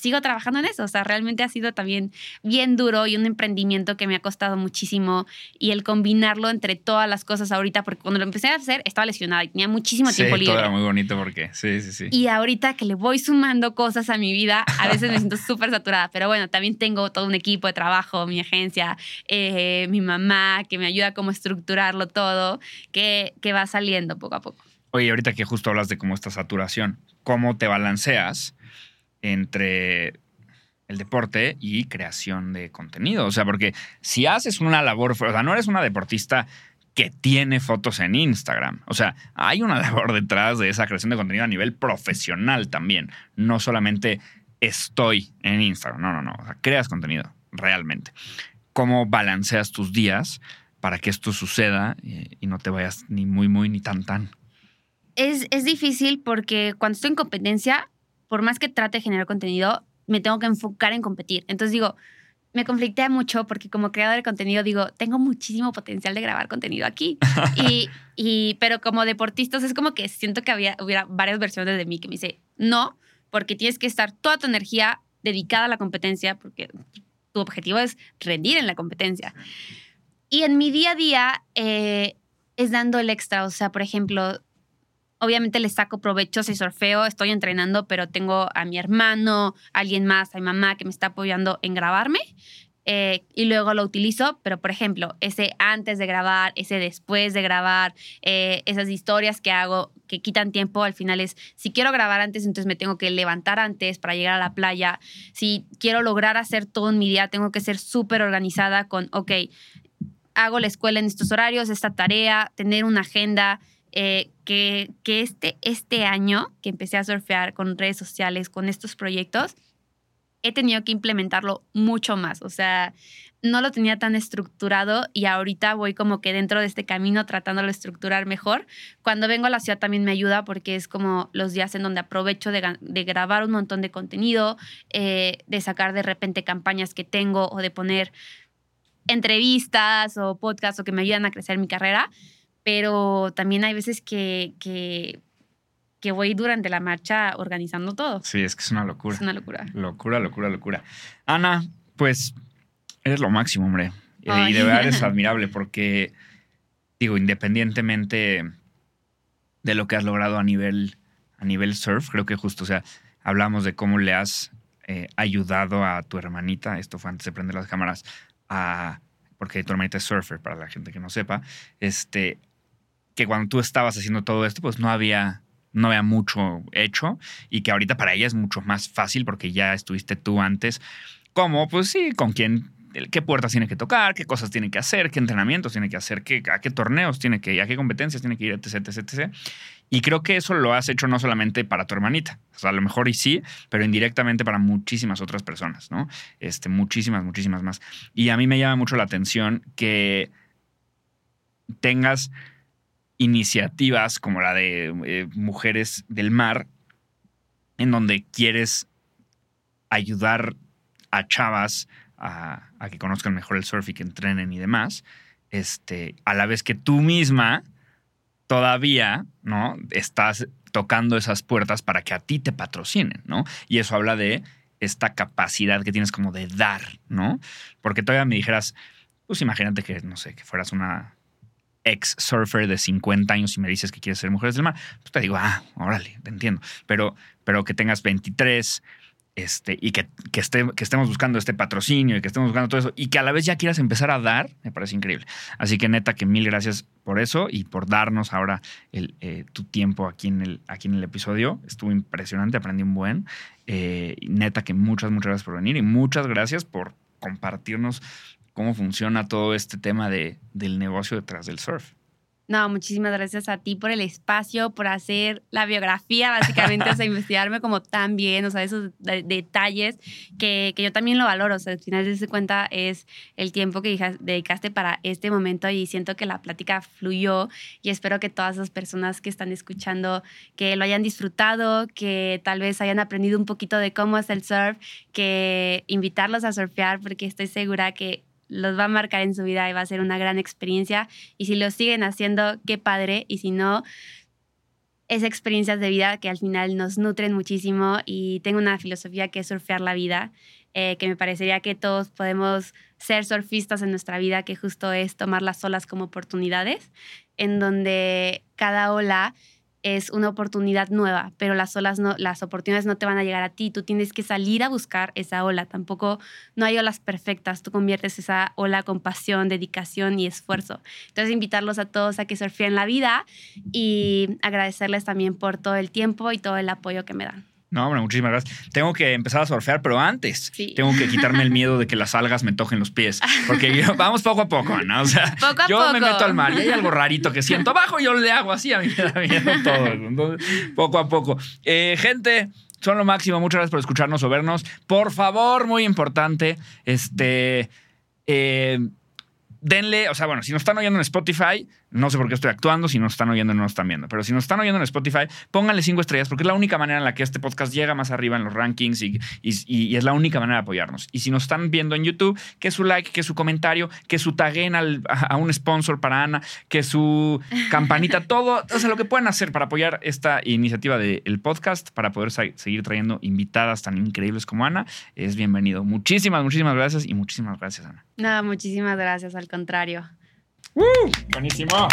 sigo trabajando en eso. O sea, realmente ha sido también bien duro y un emprendimiento que me ha costado muchísimo. Y el combinarlo entre todas las cosas ahorita, porque cuando lo empecé a hacer estaba lesionada y tenía muchísimo tiempo libre. Todo era muy bonito porque, sí, sí, sí. Y ahorita que le voy sumando cosas a mi vida, a veces me siento súper saturada. Pero bueno, también tengo todo un equipo de trabajo, mi agencia, eh, mi mamá, que me ayuda a cómo estructurarlo todo, que, que va saliendo poco a poco. Oye, ahorita que justo hablas de cómo esta saturación, ¿cómo te balanceas? Entre el deporte y creación de contenido. O sea, porque si haces una labor, o sea, no eres una deportista que tiene fotos en Instagram. O sea, hay una labor detrás de esa creación de contenido a nivel profesional también. No solamente estoy en Instagram. No, no, no. O sea, creas contenido realmente. ¿Cómo balanceas tus días para que esto suceda y no te vayas ni muy, muy, ni tan, tan? Es, es difícil porque cuando estoy en competencia por más que trate de generar contenido, me tengo que enfocar en competir. Entonces digo, me conflictea mucho porque como creador de contenido digo, tengo muchísimo potencial de grabar contenido aquí. y, y, pero como deportistas es como que siento que había, hubiera varias versiones de mí que me dice, no, porque tienes que estar toda tu energía dedicada a la competencia porque tu objetivo es rendir en la competencia. Y en mi día a día eh, es dando el extra. O sea, por ejemplo, obviamente le saco provecho si surfeo, estoy entrenando, pero tengo a mi hermano, alguien más, a mi mamá que me está apoyando en grabarme. Eh, y luego lo utilizo, pero por ejemplo, ese antes de grabar, ese después de grabar, eh, esas historias que hago que quitan tiempo, al final es, si quiero grabar antes, entonces me tengo que levantar antes para llegar a la playa. Si quiero lograr hacer todo en mi día, tengo que ser súper organizada con, ok, hago la escuela en estos horarios, esta tarea, tener una agenda, eh, que, este, este año que empecé a surfear con redes sociales, con estos proyectos, he tenido que implementarlo mucho más. O sea, no lo tenía tan estructurado y ahorita voy como que dentro de este camino tratándolo de estructurar mejor. Cuando vengo a la ciudad también me ayuda porque es como los días en donde aprovecho de, de grabar un montón de contenido, eh, de sacar de repente campañas que tengo o de poner entrevistas o podcasts o que me ayudan a crecer mi carrera pero también hay veces que, que, que voy durante la marcha organizando todo. Sí, es que es una locura. Es una locura. Locura, locura, locura. Ana, pues eres lo máximo, hombre. Y de verdad es admirable porque, digo, independientemente de lo que has logrado a nivel, a nivel surf, creo que justo, o sea, hablamos de cómo le has eh, ayudado a tu hermanita, esto fue antes de prender las cámaras, a, porque tu hermanita es surfer, para la gente que no sepa, este, que cuando tú estabas haciendo todo esto, pues no había, no había mucho hecho y que ahorita para ella es mucho más fácil porque ya estuviste tú antes. Como, pues sí, con quién, qué puertas tiene que tocar, qué cosas tiene que hacer, qué entrenamientos tiene que hacer, qué, a qué torneos tiene que ir, a qué competencias tiene que ir, etc, etc, etc. Y creo que eso lo has hecho no solamente para tu hermanita, o sea, a lo mejor y sí, pero indirectamente para muchísimas otras personas, ¿no? Este, muchísimas, muchísimas más. Y a mí me llama mucho la atención que tengas iniciativas como la de eh, Mujeres del Mar, en donde quieres ayudar a chavas a, que conozcan mejor el surf y que entrenen y demás, este, a la vez que tú misma todavía, ¿no? Estás tocando esas puertas para que a ti te patrocinen, ¿no? Y eso habla de esta capacidad que tienes como de dar, ¿no? Porque todavía me dijeras, pues imagínate que, no sé, que fueras una ex surfer de 50 años y me dices que quieres ser mujeres del mar, pues te digo, ah, órale, te entiendo. Pero, pero que tengas 23, este, y que, que, que, estemos buscando este patrocinio y que estemos buscando todo eso y que a la vez ya quieras empezar a dar, me parece increíble. Así que neta que mil gracias por eso y por darnos ahora el, eh, tu tiempo aquí en, el, aquí en el episodio. Estuvo impresionante, aprendí un buen. Eh, neta que muchas, muchas gracias por venir y muchas gracias por compartirnos cómo funciona todo este tema de, del negocio detrás del surf. No, muchísimas gracias a ti por el espacio, por hacer la biografía, básicamente, o sea, investigarme como tan bien, o sea, esos detalles que, que, yo también lo valoro. O sea, al final de cuenta es el tiempo que dedicaste para este momento y siento que la plática fluyó y espero que todas las personas que están escuchando que lo hayan disfrutado, que tal vez hayan aprendido un poquito de cómo es el surf, que invitarlos a surfear porque estoy segura que los va a marcar en su vida y va a ser una gran experiencia. Y si lo siguen haciendo, qué padre. Y si no, es experiencias de vida que al final nos nutren muchísimo. Y tengo una filosofía que es surfear la vida, eh, que me parecería que todos podemos ser surfistas en nuestra vida, que justo es tomar las olas como oportunidades, en donde cada ola es una oportunidad nueva, pero las olas no, las oportunidades no te van a llegar a ti. Tú tienes que salir a buscar esa ola. Tampoco no hay olas perfectas. Tú conviertes esa ola con pasión, dedicación y esfuerzo. Entonces, invitarlos a todos a que surfen la vida y agradecerles también por todo el tiempo y todo el apoyo que me dan. No, bueno, muchísimas gracias. Tengo que empezar a surfear, pero antes tengo que quitarme el miedo de que las algas me toquen los pies. Porque vamos poco a poco, ¿no? O sea, yo me meto al mar y hay algo rarito que siento abajo y yo le hago así, a mí me da miedo todo. Entonces, poco a poco. Eh, gente, son lo máximo. Muchas gracias por escucharnos o vernos. Por favor, muy importante, este. Eh, denle, o sea, bueno, si nos están oyendo en Spotify, no sé por qué estoy actuando, si nos están oyendo no nos están viendo, pero si nos están oyendo en Spotify, pónganle cinco estrellas porque es la única manera en la que este podcast llega más arriba en los rankings y, y, es la única manera de apoyarnos. Y si nos están viendo en YouTube, que su like, que su comentario, que su taguen al, a, un sponsor para Ana, que su campanita, todo, o sea, lo que puedan hacer para apoyar esta iniciativa del podcast, para poder seguir trayendo invitadas tan increíbles como Ana, es bienvenido. Muchísimas, muchísimas gracias y muchísimas gracias, Ana. Nada, muchísimas gracias, al contrario. ¡Uh! Buenísimo.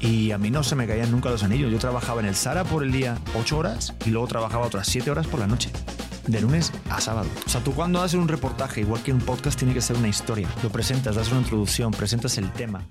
Y a mí no se me caían nunca los anillos. Yo trabajaba en el Sara por el día 8 horas y luego trabajaba otras 7 horas por la noche. De lunes a sábado. O sea, tú cuando haces un reportaje, igual que un podcast, tiene que ser una historia. Lo presentas, das una introducción, presentas el tema.